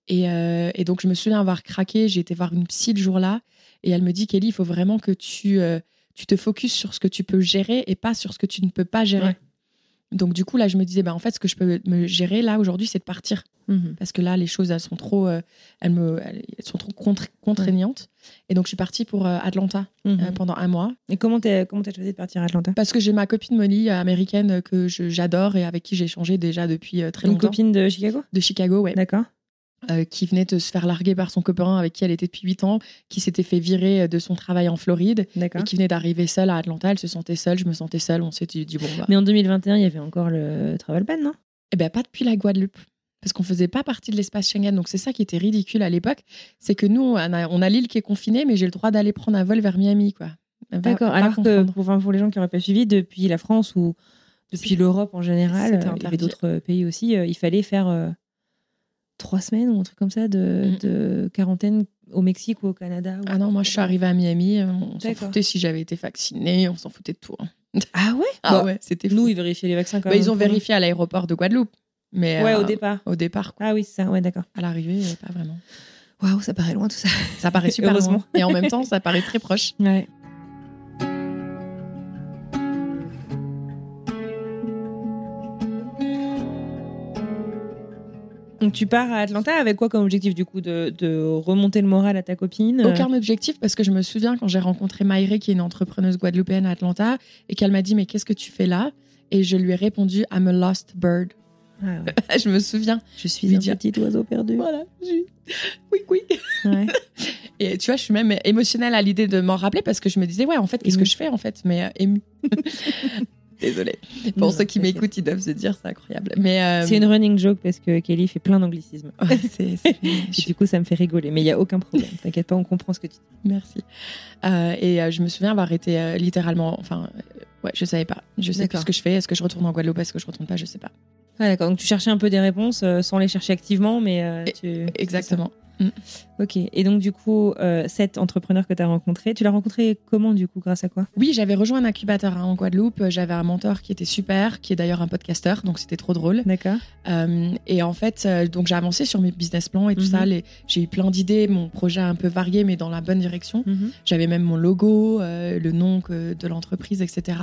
Et, euh, et donc je me souviens avoir craqué, j'ai été voir une psy le jour-là et elle me dit, Kelly, il faut vraiment que tu, euh, tu te focuses sur ce que tu peux gérer et pas sur ce que tu ne peux pas gérer. Ouais. Donc du coup là, je me disais, bah, en fait, ce que je peux me gérer là aujourd'hui, c'est de partir. Mhm. parce que là les choses elles sont trop euh, elles me elles sont trop contre- contraignantes. Et donc je suis partie pour euh, Atlanta Mhm. euh, pendant un mois. Et comment t'as choisi de partir à Atlanta? Parce que j'ai ma copine Molly américaine que j'adore et avec qui j'ai échangé déjà depuis très Une longtemps. copine de Chicago? De Chicago ouais. D'accord. Euh, qui venait de se faire larguer par son copain avec qui elle était depuis 8 ans qui s'était fait virer euh, de son travail en Floride et qui venait d'arriver seule à Atlanta elle se sentait seule je me sentais seule on s'était dit bon bah Mais en 2021, il y avait encore le travel ban, non? Eh ben, pas depuis la Guadeloupe. Parce qu'on faisait pas partie de l'espace Schengen. Donc, c'est ça qui était ridicule à l'époque. C'est que nous, on a, on a l'île qui est confinée, mais j'ai le droit d'aller prendre un vol vers Miami, quoi. Va- D'accord. Alors que pour, enfin, pour les gens qui n'auraient pas suivi, depuis la France ou depuis l'Europe en général, euh, il y avait d'autres pays aussi, euh, il fallait faire euh, trois semaines ou un truc comme ça de, Mm. de quarantaine au Mexique ou au Canada ou- Ah non, moi je suis arrivée à Miami, euh, on s'en foutait si j'avais été vaccinée, on s'en foutait de tout. hein. Ah ouais Ah ouais, c'était Nous, ils vérifiaient les vaccins quand Bah, même. ils ont vérifié à l'aéroport de Guadeloupe. Mais Ouais, euh, au départ. Au départ, quoi. Ah oui, c'est ça, ouais, d'accord. À l'arrivée, euh, pas vraiment. Waouh, ça paraît loin tout ça. Ça paraît super Heureusement. loin. Et en même temps, ça paraît très proche. Ouais. Donc tu pars à Atlanta avec quoi comme objectif du coup de, de remonter le moral à ta copine euh, Aucun objectif parce que je me souviens quand j'ai rencontré Maïré, qui est une entrepreneuse guadeloupéenne à Atlanta, et qu'elle m'a dit Mais qu'est-ce que tu fais là? Et je lui ai répondu I'm a lost bird. Ah ouais. je me souviens. Je suis un dire- petit oiseau perdu. Voilà. j'ai- Oui, oui. Ouais. Et tu vois, je suis même émotionnelle à l'idée de m'en rappeler parce que je me disais Ouais, en fait, qu'est-ce que je fais en fait Mais euh, émue. Désolée. Pour Non, ceux qui m'écoutent, ils doivent se dire C'est incroyable. Mais. euh, C'est une running joke parce que Kelly fait plein d'anglicismes. ouais, du coup, ça me fait rigoler. Mais il y a aucun problème. T'inquiète pas, on comprend ce que tu dis. Merci. Euh, et euh, je me souviens avoir été littéralement, enfin, ouais, je savais pas. Je sais D'accord. ce que je fais. Est-ce que je retourne en Guadeloupe? Est-ce que je retourne pas? Je sais pas. Ah, d'accord. Donc tu cherchais un peu des réponses sans les chercher activement, mais tu. Exactement. Ok. Et donc du coup, euh, cet entrepreneur que tu as rencontré, tu l'as rencontré comment du coup Grâce à quoi? Oui, j'avais rejoint un incubateur hein, en Guadeloupe. J'avais un mentor qui était super, qui est d'ailleurs un podcasteur, donc c'était trop drôle. D'accord. Euh, et en fait, euh, donc j'ai avancé sur mes business plans et tout ça. Les- J'ai eu plein d'idées. Mon projet a un peu varié, mais dans la bonne direction. Mhm. J'avais même mon logo, euh, le nom que- de l'entreprise, etc.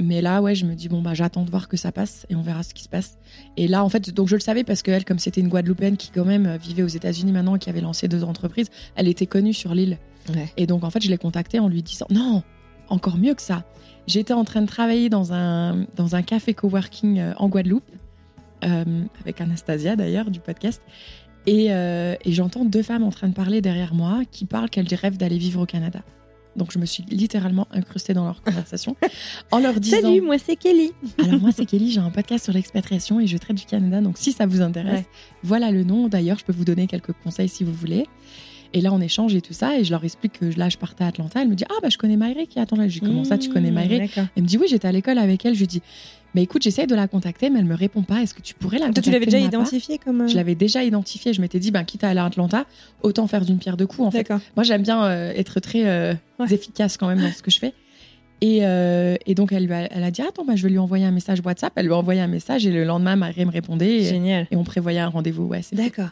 Mais là, ouais, je me dis, bon, bah, j'attends de voir que ça passe et on verra ce qui se passe. Et là, en fait, donc je le savais parce qu'elle, comme c'était une Guadeloupéenne qui, quand même, vivait aux États-Unis maintenant et qui avait lancé deux entreprises, elle était connue sur l'île. Ouais. Et donc, en fait, je l'ai contactée en lui disant, non, encore mieux que ça. J'étais en train de travailler dans un, dans un café coworking euh, en Guadeloupe, euh, avec Anastasia d'ailleurs, du podcast. Et, euh, et j'entends deux femmes en train de parler derrière moi qui parlent qu'elles rêvent d'aller vivre au Canada. Donc je me suis littéralement incrustée dans leur conversation en leur disant Salut, moi c'est Kelly. Alors moi c'est Kelly, j'ai un podcast sur l'expatriation et je traite du Canada. Donc si ça vous intéresse, Ouais. voilà le nom. D'ailleurs, je peux vous donner quelques conseils si vous voulez. Et là on échange et tout ça et je leur explique que là je partais à Atlanta. Elle me dit ah bah je connais Maïré qui attend là. Je dis comment ça tu connais Mmh, Maïré? D'accord. Elle me dit oui j'étais à l'école avec elle. Je lui dis mais écoute j'essaye de la contacter mais elle me répond pas. Est-ce que tu pourrais la Toi, contacter tu l'avais déjà de ma part identifié comme. euh, Je l'avais déjà identifié. Je m'étais dit, ben, quitte à aller à Atlanta, autant faire d'une pierre deux coups. En fait, moi, j'aime bien euh, être très euh, Ouais. efficace quand même dans ce que je fais. Et, euh, et donc, elle, lui a, elle a dit, attends, bah, je vais lui envoyer un message WhatsApp. Elle lui a envoyé un message et le lendemain, Marie me répondait et, Génial. et on prévoyait un rendez-vous. Ouais, D'accord.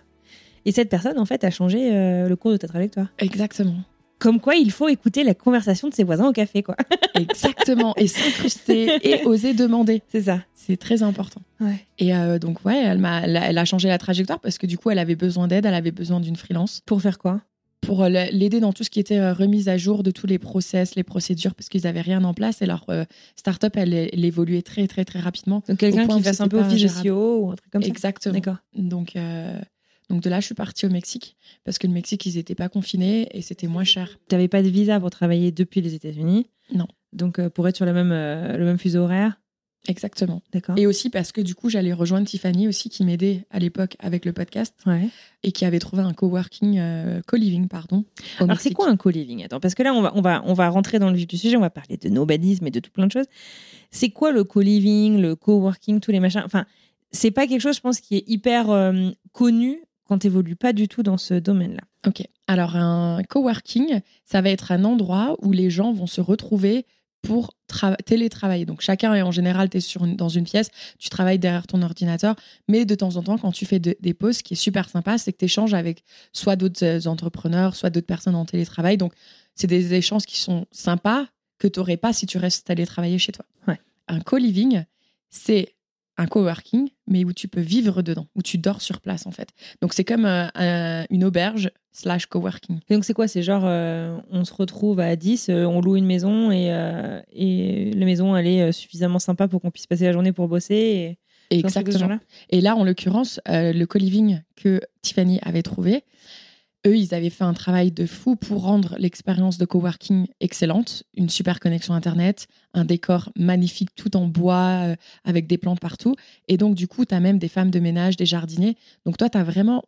Et cette personne, en fait, a changé le cours de ta trajectoire? exactement. Comme quoi, il faut écouter la conversation de ses voisins au café, quoi. Exactement. et s'incruster et oser demander. C'est ça. C'est très important. Ouais. Et euh, donc, ouais, elle, a, elle a changé la trajectoire parce que du coup, elle avait besoin d'aide, elle avait besoin d'une freelance. Pour faire quoi? Pour euh, l'aider dans tout ce qui était euh, remise à jour de tous les process, les procédures, parce qu'ils n'avaient rien en place. Et leur euh, start-up, elle, elle évoluait très, très, très rapidement. Donc quelqu'un qui fasse un peu pas office de gérable. CEO ou un truc comme ça? Exactement. D'accord. Donc, euh, donc de là, je suis partie au Mexique, parce que le Mexique, ils n'étaient pas confinés et c'était moins cher. Tu n'avais pas de visa pour travailler depuis les États-Unis? Non. Donc euh, pour être sur le même, euh, le même fuseau horaire? Exactement. D'accord. Et aussi parce que du coup, j'allais rejoindre Tiffany aussi, qui m'aidait à l'époque avec le podcast Ouais. et qui avait trouvé un coworking, euh, co-living, pardon. Alors c'est quoi un co-living? Attends, parce que là on va, on, va, on va rentrer dans le vif du sujet, on va parler de nobadisme et de tout plein de choses. C'est quoi le co-living, le co-working, tous les machins? Enfin, c'est pas quelque chose, je pense, qui est hyper euh, connu quand tu pas du tout dans ce domaine-là. Ok. Alors, un coworking, ça va être un endroit où les gens vont se retrouver pour tra- télétravailler. Donc, chacun est en général, tu es dans une pièce, tu travailles derrière ton ordinateur, mais de temps en temps, quand tu fais de- des pauses, ce qui est super sympa, c'est que tu échanges avec soit d'autres euh, entrepreneurs, soit d'autres personnes en télétravail. Donc, c'est des échanges qui sont sympas que tu n'aurais pas si tu restes télétravailler chez toi. Ouais. Un co-living, c'est un coworking, mais où tu peux vivre dedans, où tu dors sur place en fait. Donc c'est comme euh, un- une auberge slash coworking. Et donc c'est quoi? C'est genre, euh, on se retrouve à 10, euh, on loue une maison et, et la maison, elle est suffisamment sympa pour qu'on puisse passer la journée pour bosser. Et... Exactement. Et là, en l'occurrence, le co-living que Tiffany avait trouvé, eux, ils avaient fait un travail de fou pour rendre l'expérience de coworking excellente. Une super connexion Internet, un décor magnifique tout en bois, euh, avec des plantes partout. Et donc, du coup, tu as même des femmes de ménage, des jardiniers. Donc, toi, tu as vraiment.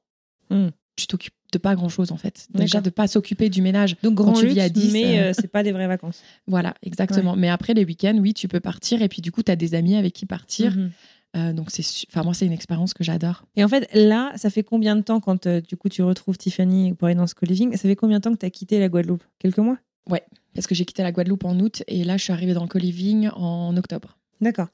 Hmm. Tu t'occupes de pas grand-chose, en fait. Déjà, de pas s'occuper du ménage. Donc Quand grand tu luxe, vis à 10, mais euh, euh, c'est pas des vraies vacances. Voilà, exactement. Mais après, les week-ends, oui, tu peux partir. Et puis, du coup, tu as des amis avec qui partir. Mhm. Euh, donc, c'est, enfin, moi, c'est une expérience que j'adore. Et en fait, là, ça fait combien de temps quand euh, du coup tu retrouves Tiffany pour aller dans ce co-living Ça fait combien de temps que tu as quitté la Guadeloupe? Quelques mois? Parce que j'ai quitté la Guadeloupe en août et là, je suis arrivée dans le co-living en octobre. D'accord.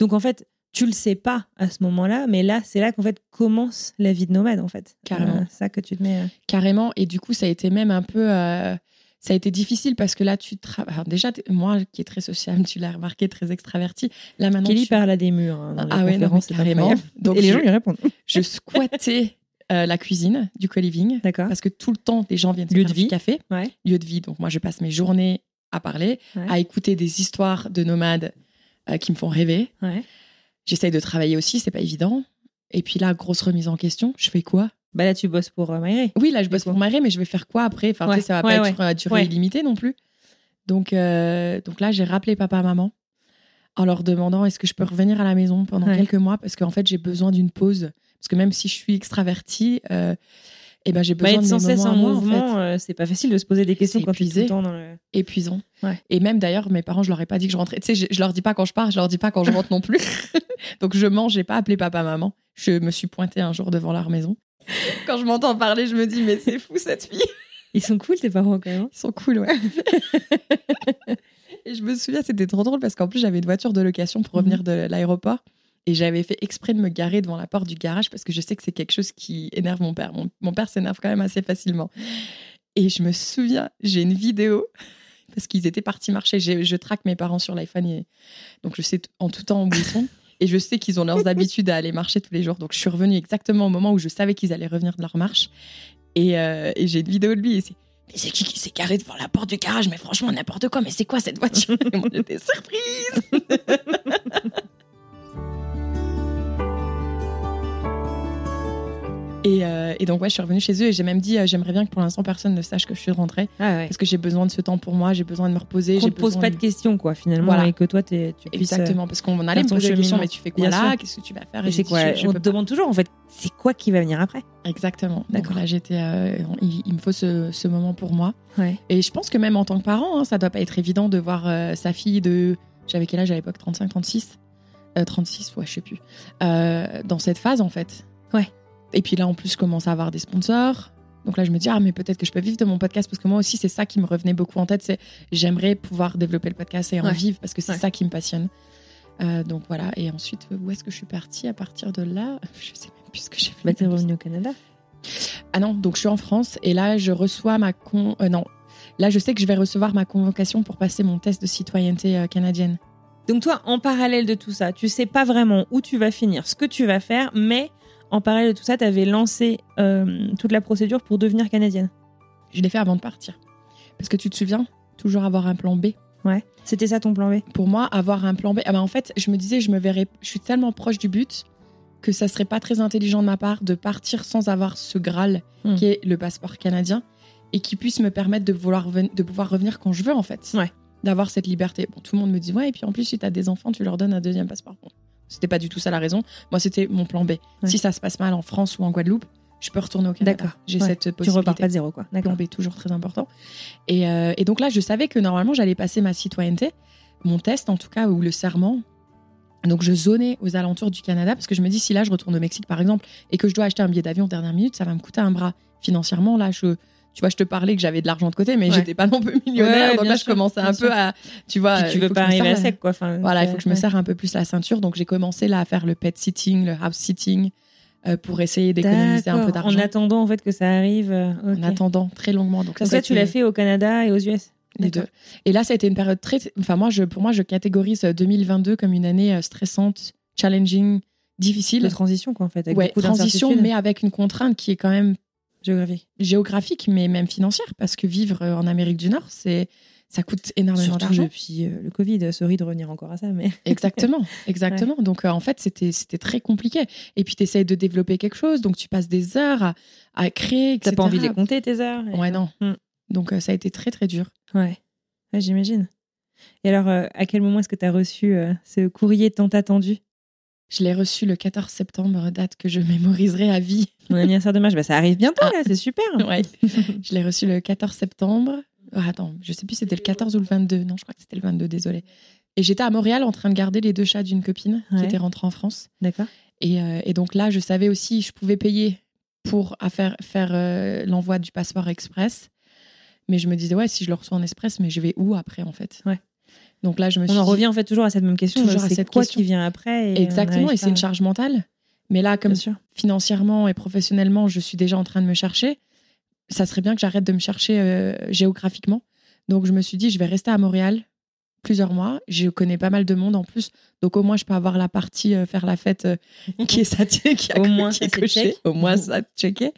Donc en fait, tu le sais pas à ce moment-là, mais là, c'est là qu'en fait commence la vie de nomade en fait. Carrément. Euh, ça que tu te mets. euh, Carrément. Et du coup, ça a été même un peu. euh, ça a été difficile parce que là, tu travailles. Déjà, moi qui est très sociable, tu l'as remarqué, très extraverti. Là, maintenant. Kelly tu- parle à des murs. hein, dans les Ah ouais, non, carrément. Donc, Et les je, gens lui répondent. je squattais euh, la cuisine du co-living D'accord. parce que tout le temps, des gens viennent Lieu faire de du vie. café. Ouais. Lieu de vie. Donc, moi, je passe mes journées à parler, Ouais. à écouter des histoires de nomades euh, qui me font rêver. Ouais. J'essaye de travailler aussi, c'est pas évident. Et puis là, grosse remise en question. Je fais quoi? Bah là, tu bosses pour euh. Oui, là, je bosse pour Marie, mais je vais faire quoi après? Enfin, tu sais, Ouais, ça va ouais, pas ouais. être à durée illimitée non plus. Donc, euh, donc là, j'ai rappelé papa, maman en leur demandant est-ce que je peux revenir à la maison pendant quelques mois? Parce qu'en fait, j'ai besoin d'une pause. Parce que même si je suis extravertie, euh, eh ben, j'ai Bah, besoin être de sans cesse en moi, en mouvement, fait. euh, c'est pas facile de se poser des questions quand tu es tout épuisé. le temps dans le. épuisant. Ouais. Et même d'ailleurs, mes parents, je leur ai pas dit que je rentrais. Tu sais, je, je leur dis pas quand je pars, je leur dis pas quand je rentre non plus. Donc je mange, j'ai pas appelé papa, maman. Je me suis pointée un jour devant leur maison. Quand je m'entends parler, je me dis mais c'est fou cette fille. Ils sont cool tes parents quand même. hein. Ils sont cool, ouais. et je me souviens, c'était trop drôle parce qu'en plus, j'avais une voiture de location pour revenir de l'aéroport. Et j'avais fait exprès de me garer devant la porte du garage parce que je sais que c'est quelque chose qui énerve mon père. Mon, mon père s'énerve quand même assez facilement. Et je me souviens, j'ai une vidéo parce qu'ils étaient partis marcher. Je traque mes parents sur l'iPhone. et- Donc je sais en tout temps où ils sont. Et je sais qu'ils ont leurs habitudes à aller marcher tous les jours. Donc je suis revenue exactement au moment où je savais qu'ils allaient revenir de leur marche. Et, euh, et j'ai une vidéo de lui. Et c'est mais c'est qui qui s'est garé devant la porte du garage? Mais franchement, n'importe quoi. Mais c'est quoi cette voiture? Et moi, j'étais surprise et, euh, et donc, ouais, je suis revenue chez eux et j'ai même dit euh, j'aimerais bien que pour l'instant, personne ne sache que je suis rentrée. Ah ouais. Parce que j'ai besoin de ce temps pour moi, j'ai besoin de me reposer. Qu'on te pose pas de questions quoi finalement Voilà. et que toi tu puisses. Exactement, parce qu'on allait me poser des questions, mais tu fais quoi Bien là? Qu'est-ce que tu vas faire? Et Et quoi? je- je On te demande toujours en fait, c'est quoi qui va venir après? Exactement. D'accord. Là, j'étais, euh, il, il me faut ce, ce moment pour moi. Ouais. Et je pense que même en tant que parent, hein, ça doit pas être évident de voir sa fille de. J'avais quel âge à l'époque? 35, 36 Euh, 36, ouais, je sais plus. Dans cette phase, en fait. Ouais. Et puis là, en plus, je commence à avoir des sponsors. Donc là, je me dis, ah, mais peut-être que je peux vivre de mon podcast parce que moi aussi, c'est ça qui me revenait beaucoup en tête. C'est j'aimerais pouvoir développer le podcast et en Ouais. vivre parce que c'est Ouais. ça qui me passionne. Euh, donc voilà. Et ensuite, où est-ce que je suis partie à partir de là? Je sais même plus ce que j'ai fait. Bah t'es revenu au Canada. Ah non, donc je suis en France et là je reçois ma con. euh, non, là je sais que je vais recevoir ma convocation pour passer mon test de citoyenneté euh, canadienne. Donc toi, en parallèle de tout ça, tu sais pas vraiment où tu vas finir, ce que tu vas faire, mais en parallèle de tout ça, tu avais lancé euh, toute la procédure pour devenir canadienne. Je l'ai fait avant de partir. Parce que tu te souviens, toujours avoir un plan B. Ouais. C'était ça ton plan B? Pour moi, avoir un plan B. Ah ben, en fait, je me disais, je me verrais. Je suis tellement proche du but que ça serait pas très intelligent de ma part de partir sans avoir ce Graal Hmm. qui est le passeport canadien et qui puisse me permettre de, vouloir de pouvoir revenir quand je veux en fait. Ouais. D'avoir cette liberté. Bon, tout le monde me dit, ouais, et puis en plus, si tu as des enfants, tu leur donnes un deuxième passeport. Bon, c'était pas du tout ça la raison. Moi, c'était mon plan B. Ouais. Si ça se passe mal en France ou en Guadeloupe, je peux retourner au Canada. D'accord. J'ai Ouais. cette Tu possibilité repars pas de zéro, quoi. D'accord. plan B toujours très important. Et, euh, et donc là, je savais que normalement, j'allais passer ma citoyenneté, mon test en tout cas, ou le serment. Donc je zonais aux alentours du Canada parce que je me dis, si là, je retourne au Mexique par exemple, et que je dois acheter un billet d'avion dernière minute, ça va me coûter un bras financièrement. Là, je, tu vois, je te parlais que j'avais de l'argent de côté, mais Ouais. j'étais pas non plus millionnaire. Ouais, donc là, je commençais un sûr. peu à, tu vois, Puis tu veux pas arriver à sec, quoi. Enfin, voilà, il faut que je me serre un peu plus la ceinture. Donc j'ai commencé là à faire le pet sitting, le house sitting, euh, pour essayer d'économiser un peu d'argent. En attendant, en fait, que ça arrive. euh. En attendant très longuement. Donc ça, Donc ça tu l'as fait au Canada et aux US les deux. Et là, ça a été une période très. Enfin, moi, je, pour moi, je catégorise euh, 2022 comme une année euh, stressante, challenging, difficile. De transition, quoi, en fait. Avec ouais, transition, mais avec une contrainte qui est quand même géographiques. géographique, mais même financière, parce que vivre euh, en Amérique du Nord, c'est ça coûte énormément d'argent. depuis euh, le Covid. Sorry de revenir encore à ça, mais. Exactement, exactement. Donc, euh, en fait, c'était c'était très compliqué. Et puis, tu essayes de développer quelque chose, donc tu passes des heures à, à créer, T'as pas envie de les compter, tes heures Ouais, non. Mm. Donc, euh, ça a été très, très dur. Ouais, Ouais, j'imagine. Et alors, à quel moment est-ce que tu as reçu ce courrier tant attendu? Je l'ai reçu le 14 septembre, date que je mémoriserai à vie. Mon anniversaire de match, bah, ça arrive bientôt, c'est super. Ouais. Je l'ai reçu le 14 septembre. Ah, attends, je sais plus si c'était le 14 ou le 22. Non, je crois que c'était le 22, désolé. Et j'étais à Montréal en train de garder les deux chats d'une copine Ouais. qui était rentrée en France. D'accord. Et, euh, et donc là, je savais aussi, je pouvais payer pour faire euh, l'envoi du passeport express. Mais je me disais, ouais, si je le reçois en express, mais je vais où après, en fait? Ouais. Donc là, je me suis On en dit- revient en fait toujours à cette même question. Toujours à cette quoi question. qui vient après et on Exactement, et c'est une charge mentale. Mais là, comme sûr. financièrement et professionnellement, je suis déjà en train de me chercher, ça serait bien que j'arrête de me chercher euh, géographiquement. Donc je me suis dit, je vais rester à Montréal plusieurs mois. Je connais pas mal de monde en plus, donc au moins je peux avoir la partie euh, faire la fête euh, qui est ça qui a Au moins, qui est c'est coché. check. Au moins ça checké.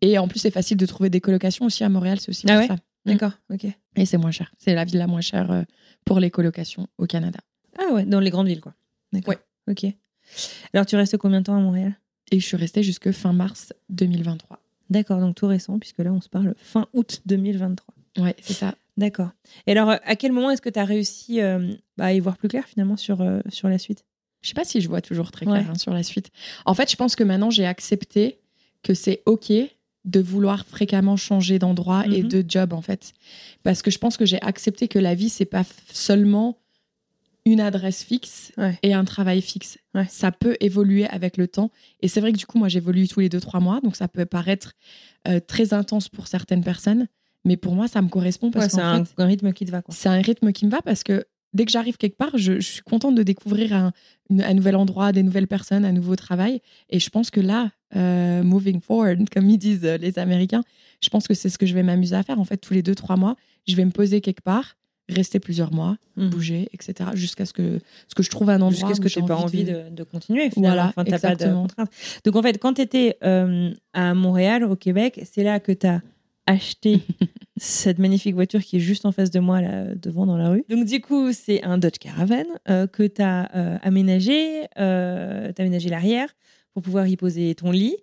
Et en plus c'est facile de trouver des colocations aussi à Montréal, c'est aussi Ah pour ouais ça. D'accord. Ok. Et c'est moins cher. C'est la ville la moins chère euh, pour les colocations au Canada. Ah ouais, dans les grandes villes quoi. D'accord. Ouais. Ok. Alors tu restes combien de temps à Montréal? Et je suis restée jusque fin mars 2023. D'accord, donc tout récent puisque là on se parle fin août 2023. Ouais, c'est ça. D'accord. Et alors, euh, à quel moment est-ce que tu as réussi euh, bah, à y voir plus clair finalement sur, euh, sur la suite? Je sais pas si je vois toujours très clair Ouais. hein, sur la suite. En fait, je pense que maintenant j'ai accepté que c'est ok de vouloir fréquemment changer d'endroit et Mhm. de job en fait, parce que je pense que j'ai accepté que la vie c'est pas seulement une adresse fixe Ouais. et un travail fixe. Ouais. Ça peut évoluer avec le temps. Et c'est vrai que du coup, moi, j'évolue tous les deux, trois mois. Donc, ça peut paraître euh, très intense pour certaines personnes. Mais pour moi, ça me correspond parce Ouais, C'est un, un rythme qui te va c'est un rythme qui me va parce que dès que j'arrive quelque part, je, je suis contente de découvrir un, une- un nouvel endroit, des nouvelles personnes, un nouveau travail. Et je pense que là, euh, moving forward, comme ils disent euh, les Américains, je pense que c'est ce que je vais m'amuser à faire. En fait, tous les deux, trois mois, je vais me poser quelque part, rester plusieurs mois, Mhm. bouger, etc. Jusqu'à ce que, ce que je trouve un endroit. Jusqu'à ce que tu n'aies pas envie de- de, de continuer. Finalement. Voilà, enfin, t'as pas de exactement. Donc en fait, quand tu étais à Montréal, au Québec, c'est là que tu as acheté cette magnifique voiture qui est juste en face de moi, là, devant dans la rue. Donc du coup, c'est un Dodge Caravan euh, que tu as aménagé, euh, t'as aménagé l'arrière pour pouvoir y poser ton lit.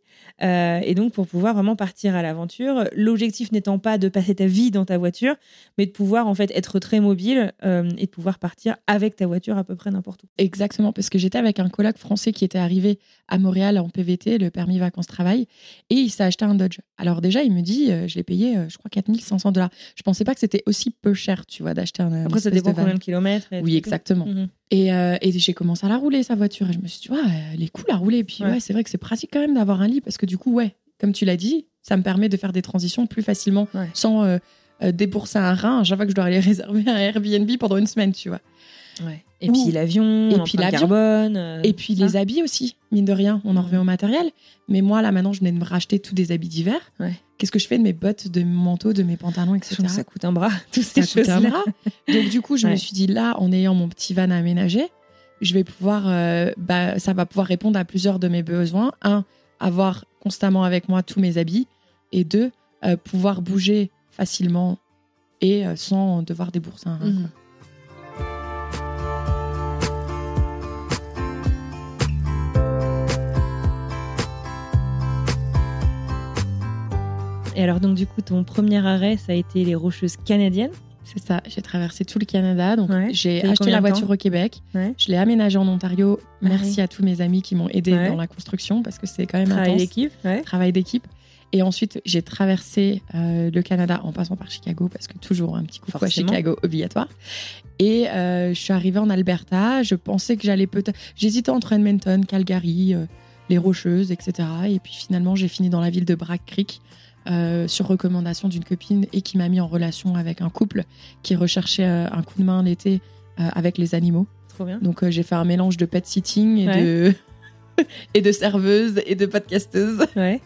Euh, et donc pour pouvoir vraiment partir à l'aventure. L'objectif n'étant pas de passer ta vie dans ta voiture, mais de pouvoir en fait être très mobile euh, et de pouvoir partir avec ta voiture à peu près n'importe où. Exactement, parce que j'étais avec un coloc français qui était arrivé à Montréal en PVT, le permis vacances-travail, et il s'est acheté un Dodge. Alors déjà, il me dit, euh, je l'ai payé, je crois, 4500 dollars. Je pensais pas que c'était aussi peu cher, tu vois, d'acheter un Après, ça dépend de combien de kilomètres. et Oui, tout. exactement. Mhm. Et, euh, et j'ai commencé à la rouler, sa voiture, et je me suis dit, ouais, elle est cool à rouler. Et puis, Ouais. ouais, c'est vrai que c'est pratique quand même d'avoir un lit, parce que du coup, ouais, comme tu l'as dit, ça me permet de faire des transitions plus facilement, Ouais. sans euh, euh, débourser un rein à chaque fois que je dois aller réserver un Airbnb pendant une semaine, tu vois. Et puis l'avion, et puis l'avion. carbone. euh, Et puis tout ça. les habits aussi, mine de rien, on en revient au matériel. Mais moi, là, maintenant, je venais de me racheter tous des habits d'hiver. Ouais. Qu'est-ce que je fais de mes bottes, de mon manteau, de mes pantalons, etc. Ça coûte un bras, ces Ça coûte un bras. Donc, du coup, je me suis dit, là, en ayant mon petit van aménagé, je vais pouvoir, euh, bah, ça va pouvoir répondre à plusieurs de mes besoins. Un, avoir constamment avec moi tous mes habits. Et deux, euh, pouvoir bouger facilement et euh, sans devoir débourser un rein. Mhm. Et alors, donc, du coup, ton premier arrêt, ça a été les Rocheuses canadiennes. C'est ça, j'ai traversé tout le Canada. Donc, Ouais. j'ai acheté la voiture au Québec. Ouais. Je l'ai aménagée en Ontario. Merci à tous mes amis qui m'ont aidé dans la construction parce que c'est quand même Travail d'équipe. Travail d'équipe. Et ensuite, j'ai traversé euh, le Canada en passant par Chicago parce que toujours un petit Forcément. à Chicago obligatoire. Et euh, je suis arrivée en Alberta. Je pensais que j'allais peut-être. J'hésitais entre Edmonton, Calgary, euh, les Rocheuses, etc. Et puis finalement, j'ai fini dans la ville de Brack Creek. Euh, sur recommandation d'une copine et qui m'a mis en relation avec un couple qui recherchait euh, un coup de main l'été euh, avec les animaux. Trop bien. Donc j'ai fait un mélange de pet sitting et de et de serveuse et de podcasteuse. Ouais.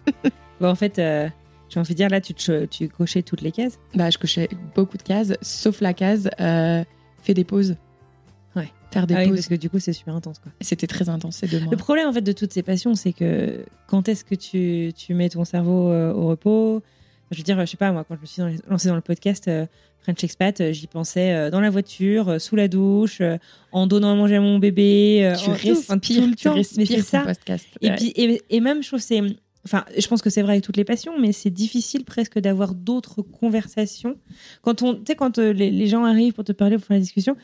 bon, en fait, j'ai envie de dire, là, tu, te- tu cochais toutes les cases. Bah je cochais beaucoup de cases, sauf la case fais des pauses. Faire des Ah oui, pauses. parce que du coup, c'est super intense, quoi. C'était très intense ces deux mois. Le problème en fait de toutes ces passions, c'est que quand est-ce que tu, tu mets ton cerveau euh, au repos? Je veux dire, je sais pas, moi, quand je me suis lancée dans le podcast euh, French Expat, euh, j'y pensais euh, dans la voiture, euh, sous la douche, en donnant à manger à mon bébé. Tu en tout, enfin, respires, tout le tu temps. Mais c'est ça. podcast. Et, Ouais. puis, et, et même, je trouve c'est. Enfin, je pense que c'est vrai avec toutes les passions, mais c'est difficile presque d'avoir d'autres conversations. Quand on, tu sais, quand les, les gens arrivent pour te parler, pour faire la discussion,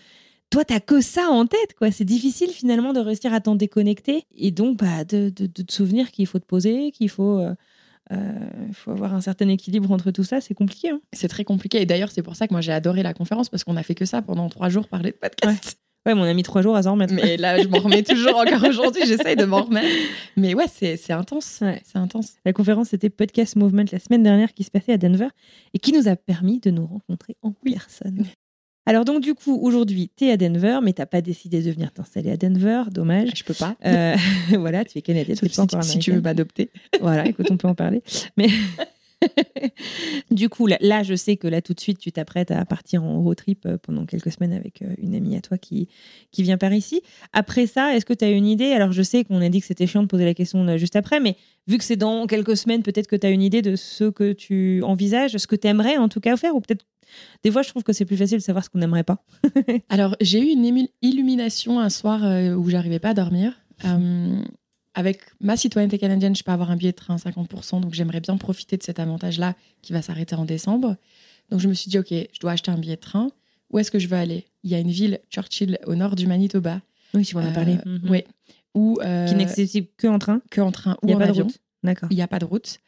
toi, t'as que ça en tête, quoi. C'est difficile finalement de réussir à t'en déconnecter et donc bah, de, de- de te souvenir qu'il faut te poser, qu'il faut, euh, euh, faut avoir un certain équilibre entre tout ça. C'est compliqué. Hein. C'est très compliqué. Et d'ailleurs, c'est pour ça que moi j'ai adoré la conférence parce qu'on a fait que ça pendant trois jours, parler de podcast. Ouais, mais on a mis trois jours à s'en remettre. Mais là, je m'en remets toujours encore aujourd'hui. J'essaye de m'en remettre. Mais ouais, c'est intense. Ouais. C'est intense. La conférence, c'était Podcast Movement la semaine dernière qui se passait à Denver et qui nous a permis de nous rencontrer en personne. Alors donc du coup, aujourd'hui, tu es à Denver, mais t'as pas décidé de venir t'installer à Denver, dommage. Je peux pas. Euh, voilà, tu es canadienne, tu pas encore si tu veux m'adopter. Voilà, écoute, on peut en parler. Mais du coup, là, là, je sais que là, tout de suite, tu t'apprêtes à partir en road trip euh, pendant quelques semaines avec euh, une amie à toi qui, qui vient par ici. Après ça, est-ce que tu as une idée? Alors, je sais qu'on a dit que c'était chiant de poser la question là, juste après, mais vu que c'est dans quelques semaines, peut-être que tu as une idée de ce que tu envisages, ce que tu aimerais en tout cas faire, ou peut-être. Des fois, je trouve que c'est plus facile de savoir ce qu'on n'aimerait pas. Alors, j'ai eu une illumination un soir euh, où j'arrivais pas à dormir. Euh, avec ma citoyenneté canadienne, je peux avoir un billet de train à 50%, donc j'aimerais bien profiter de cet avantage-là qui va s'arrêter en décembre. Donc, je me suis dit, OK, je dois acheter un billet de train. Où est-ce que je veux aller? Il y a une ville, Churchill, au nord du Manitoba. Oui, tu m'en as Euh, parlé. Mhm. ouais, où, euh, Qui n'est accessible que en train? que en train Il ou n'y a en pas de avion. route? D'accord. Il n'y a pas de route.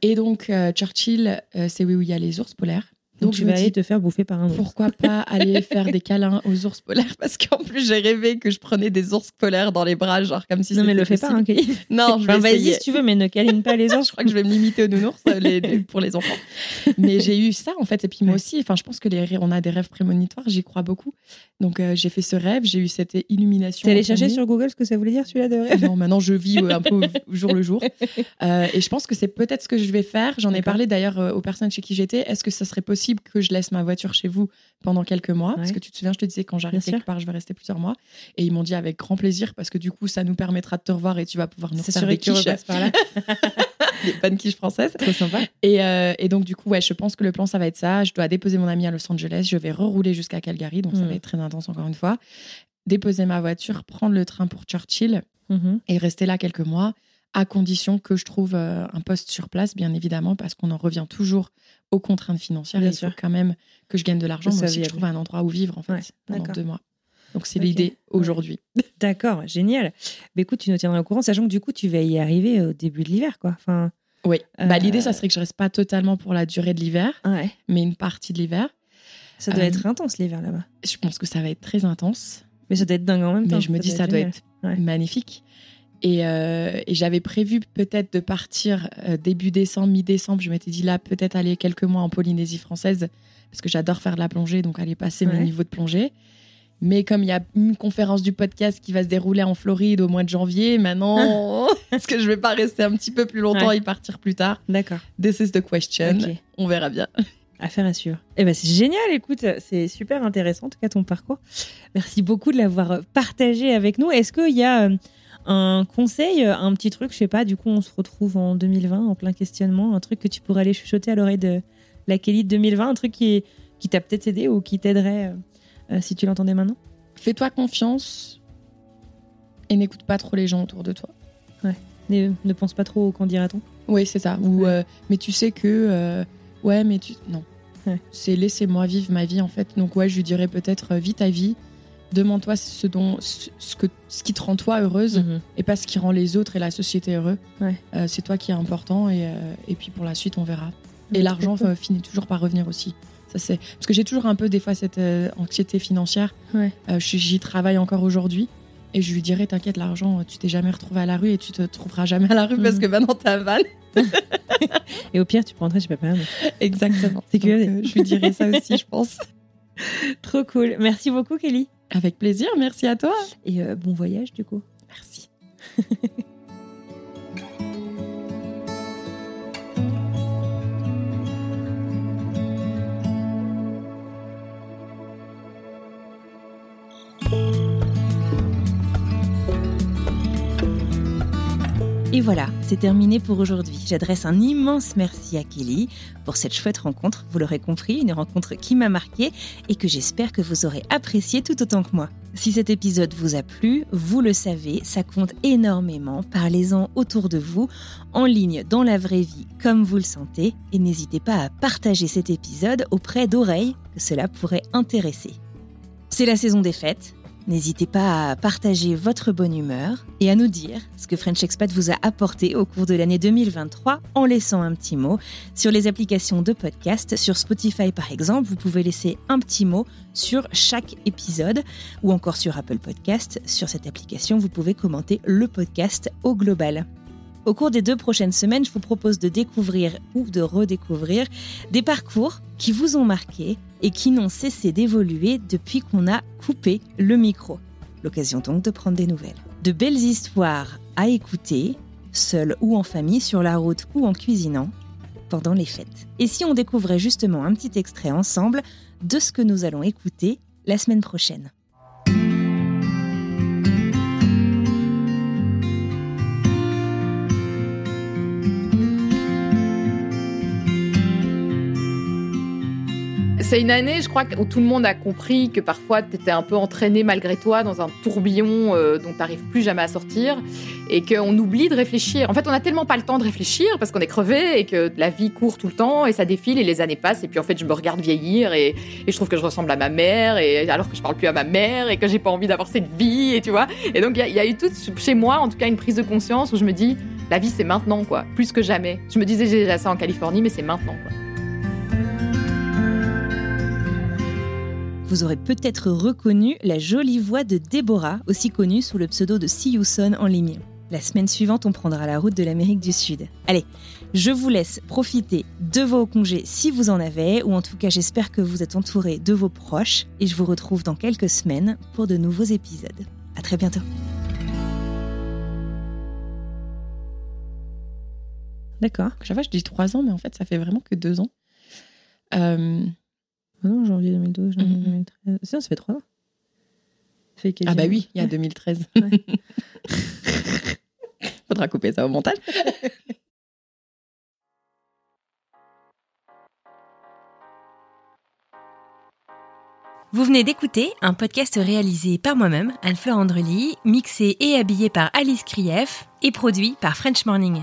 Et donc, euh, Churchill, euh, c'est où il y a les ours polaires. Donc, tu vas aller te faire bouffer par un ours. pourquoi pas aller faire des câlins aux ours polaires? Parce qu'en plus, j'ai rêvé que je prenais des ours polaires dans les bras, genre comme si Non, mais le fais pas, hein, Kelly. Non, je vais Enfin, vas-y si tu veux, mais ne câline pas les ours. Je crois que je vais me limiter aux nounours euh, les- les- pour les enfants. Mais j'ai eu ça, en fait. Et puis moi aussi, enfin, je pense que les, on a des rêves prémonitoires, j'y crois beaucoup. Donc, euh, j'ai fait ce rêve, j'ai eu cette illumination. T'es allé chercher sur Google ce que ça voulait dire celui-là de rêve? Non, maintenant je vis euh, un peu jour le jour. Euh, et je pense que c'est peut-être ce que je vais faire. J'en ai parlé d'ailleurs aux personnes chez qui j'étais. Est-ce que ça serait possible que je laisse ma voiture chez vous pendant quelques mois Parce que tu te souviens, je te disais quand j'arrive quelque sûr. part, je vais rester plusieurs mois. Et ils m'ont dit avec grand plaisir parce que du coup, ça nous permettra de te revoir et tu vas pouvoir nous faire des que tu quiches, par là. des bonnes quiches françaises. Trop sympa. Et, euh, et donc, du coup, ouais, je pense que le plan, ça va être ça. Je dois déposer mon ami à Los Angeles. Je vais rerouler jusqu'à Calgary. Donc, ça Mm. va être très intense encore une fois. Déposer ma voiture, prendre le train pour Churchill Mhm. et rester là quelques mois, à condition que je trouve euh, un poste sur place, bien évidemment, parce qu'on en revient toujours aux contraintes financières. Bien il faut sûr. quand même que je gagne de l'argent, mais aussi que je trouve un endroit où vivre, en fait, Ouais, pendant deux mois. Donc, c'est l'idée aujourd'hui. D'accord, génial. Bah, écoute, tu nous tiendras au courant, sachant que du coup, tu vas y arriver au début de l'hiver, quoi. Enfin, Oui. Bah, Euh, L'idée, ça serait que je reste pas totalement pour la durée de l'hiver, ouais. mais une partie de l'hiver. Ça doit Euh, être intense l'hiver là-bas. Je pense que ça va être très intense. Mais ça doit être dingue en même temps. Mais je me dis, ça doit être Ouais. magnifique. Et, euh, et j'avais prévu peut-être de partir euh, début décembre, mi-décembre. Je m'étais dit là, peut-être aller quelques mois en Polynésie française, parce que j'adore faire de la plongée, donc aller passer Ouais. mes niveaux de plongée. Mais comme il y a une conférence du podcast qui va se dérouler en Floride au mois de janvier, maintenant, est-ce que je vais pas rester un petit peu plus longtemps Ouais. et partir plus tard? D'accord. This is the question. On verra bien. Affaire à suivre. Eh ben, c'est génial, écoute, c'est super intéressant en tout cas ton parcours. Merci beaucoup de l'avoir partagé avec nous. Est-ce qu'il y a euh, un conseil, un petit truc, je sais pas, du coup on se retrouve en 2020 en plein questionnement, un truc que tu pourrais aller chuchoter à l'oreille de la Kelly de 2020, un truc qui, qui t'a peut-être aidé ou qui t'aiderait euh, si tu l'entendais maintenant? Fais-toi confiance et n'écoute pas trop les gens autour de toi. ne, ne pense pas trop au qu'en dira-t-on. Oui, c'est ça. Ou, Ouais. euh, mais tu sais que. euh, ouais, mais tu. Non. Ouais. C'est laissez-moi vivre ma vie, en fait. Donc, ouais, je lui dirais peut-être vis ta vie. Demande-toi ce, dont, ce, que, ce qui te rend toi heureuse et pas ce qui rend les autres et la société heureux. Ouais. Euh, c'est toi qui est important et, euh, et puis pour la suite, on verra. Et l'argent euh, finit toujours par revenir aussi. Ça, c'est... Parce que j'ai toujours un peu, des fois, cette anxiété financière. Ouais. J'y travaille encore aujourd'hui. Et je lui dirais, t'inquiète, l'argent, tu t'es jamais retrouvé à la rue et tu te trouveras jamais à la rue parce Mhm. que maintenant van. Et au pire, tu rentrer chez papa. Exactement. C'est euh, je lui dirais ça aussi, je pense. Trop cool. Merci beaucoup, Kelly. Avec plaisir, merci à toi. Et euh, bon voyage, du coup. Merci. Et voilà, c'est terminé pour aujourd'hui. J'adresse un immense merci à Kelly pour cette chouette rencontre. Vous l'aurez compris, une rencontre qui m'a marqué et que j'espère que vous aurez apprécié tout autant que moi. Si cet épisode vous a plu, vous le savez, ça compte énormément. Parlez-en autour de vous, en ligne, dans la vraie vie, comme vous le sentez. Et n'hésitez pas à partager cet épisode auprès d'oreilles que cela pourrait intéresser. C'est la saison des fêtes. N'hésitez pas à partager votre bonne humeur et à nous dire ce que French Expat vous a apporté au cours de l'année 2023 en laissant un petit mot sur les applications de podcast. Sur Spotify par exemple, vous pouvez laisser un petit mot sur chaque épisode ou encore sur Apple Podcast. Sur cette application, vous pouvez commenter le podcast au global. Au cours des deux prochaines semaines, je vous propose de découvrir ou de redécouvrir des parcours qui vous ont marqué et qui n'ont cessé d'évoluer depuis qu'on a coupé le micro. L'occasion donc de prendre des nouvelles. De belles histoires à écouter, seul ou en famille, sur la route ou en cuisinant, pendant les fêtes. Et si on découvrait justement un petit extrait ensemble de ce que nous allons écouter la semaine prochaine c'est une année, je crois, où tout le monde a compris que parfois tu étais un peu entraîné malgré toi dans un tourbillon euh, dont tu plus jamais à sortir et qu'on oublie de réfléchir. En fait, on n'a tellement pas le temps de réfléchir parce qu'on est crevé et que la vie court tout le temps et ça défile et les années passent et puis en fait, je me regarde vieillir et, je trouve que je ressemble à ma mère et alors que je parle plus à ma mère et que j'ai pas envie d'avoir cette vie et tu vois. Et donc, il y, y, a eu tout chez moi, en tout cas, une prise de conscience où je me dis, la vie, c'est maintenant, quoi, plus que jamais. Je me disais, j'ai déjà ça en Californie, mais c'est maintenant, quoi. Vous aurez peut-être reconnu la jolie voix de Déborah, aussi connue sous le pseudo de See You Son en ligne. La semaine suivante, on prendra la route de l'Amérique du Sud. Allez, je vous laisse profiter de vos congés si vous en avez, ou en tout cas j'espère que vous êtes entourés de vos proches, et je vous retrouve dans quelques semaines pour de nouveaux épisodes. À très bientôt. D'accord. Chaque fois, je dis trois ans, mais en fait, ça fait vraiment que deux ans. Euh, ah non, janvier 2012, janvier 2013. Ça, ça fait trois ans. fait ah bah oui, il y a 2013. Faudra couper ça au montage. Vous venez d'écouter un podcast réalisé par moi-même, Anne-Fleur Andrely, mixé et habillé par Alice Krief et produit par French Morning.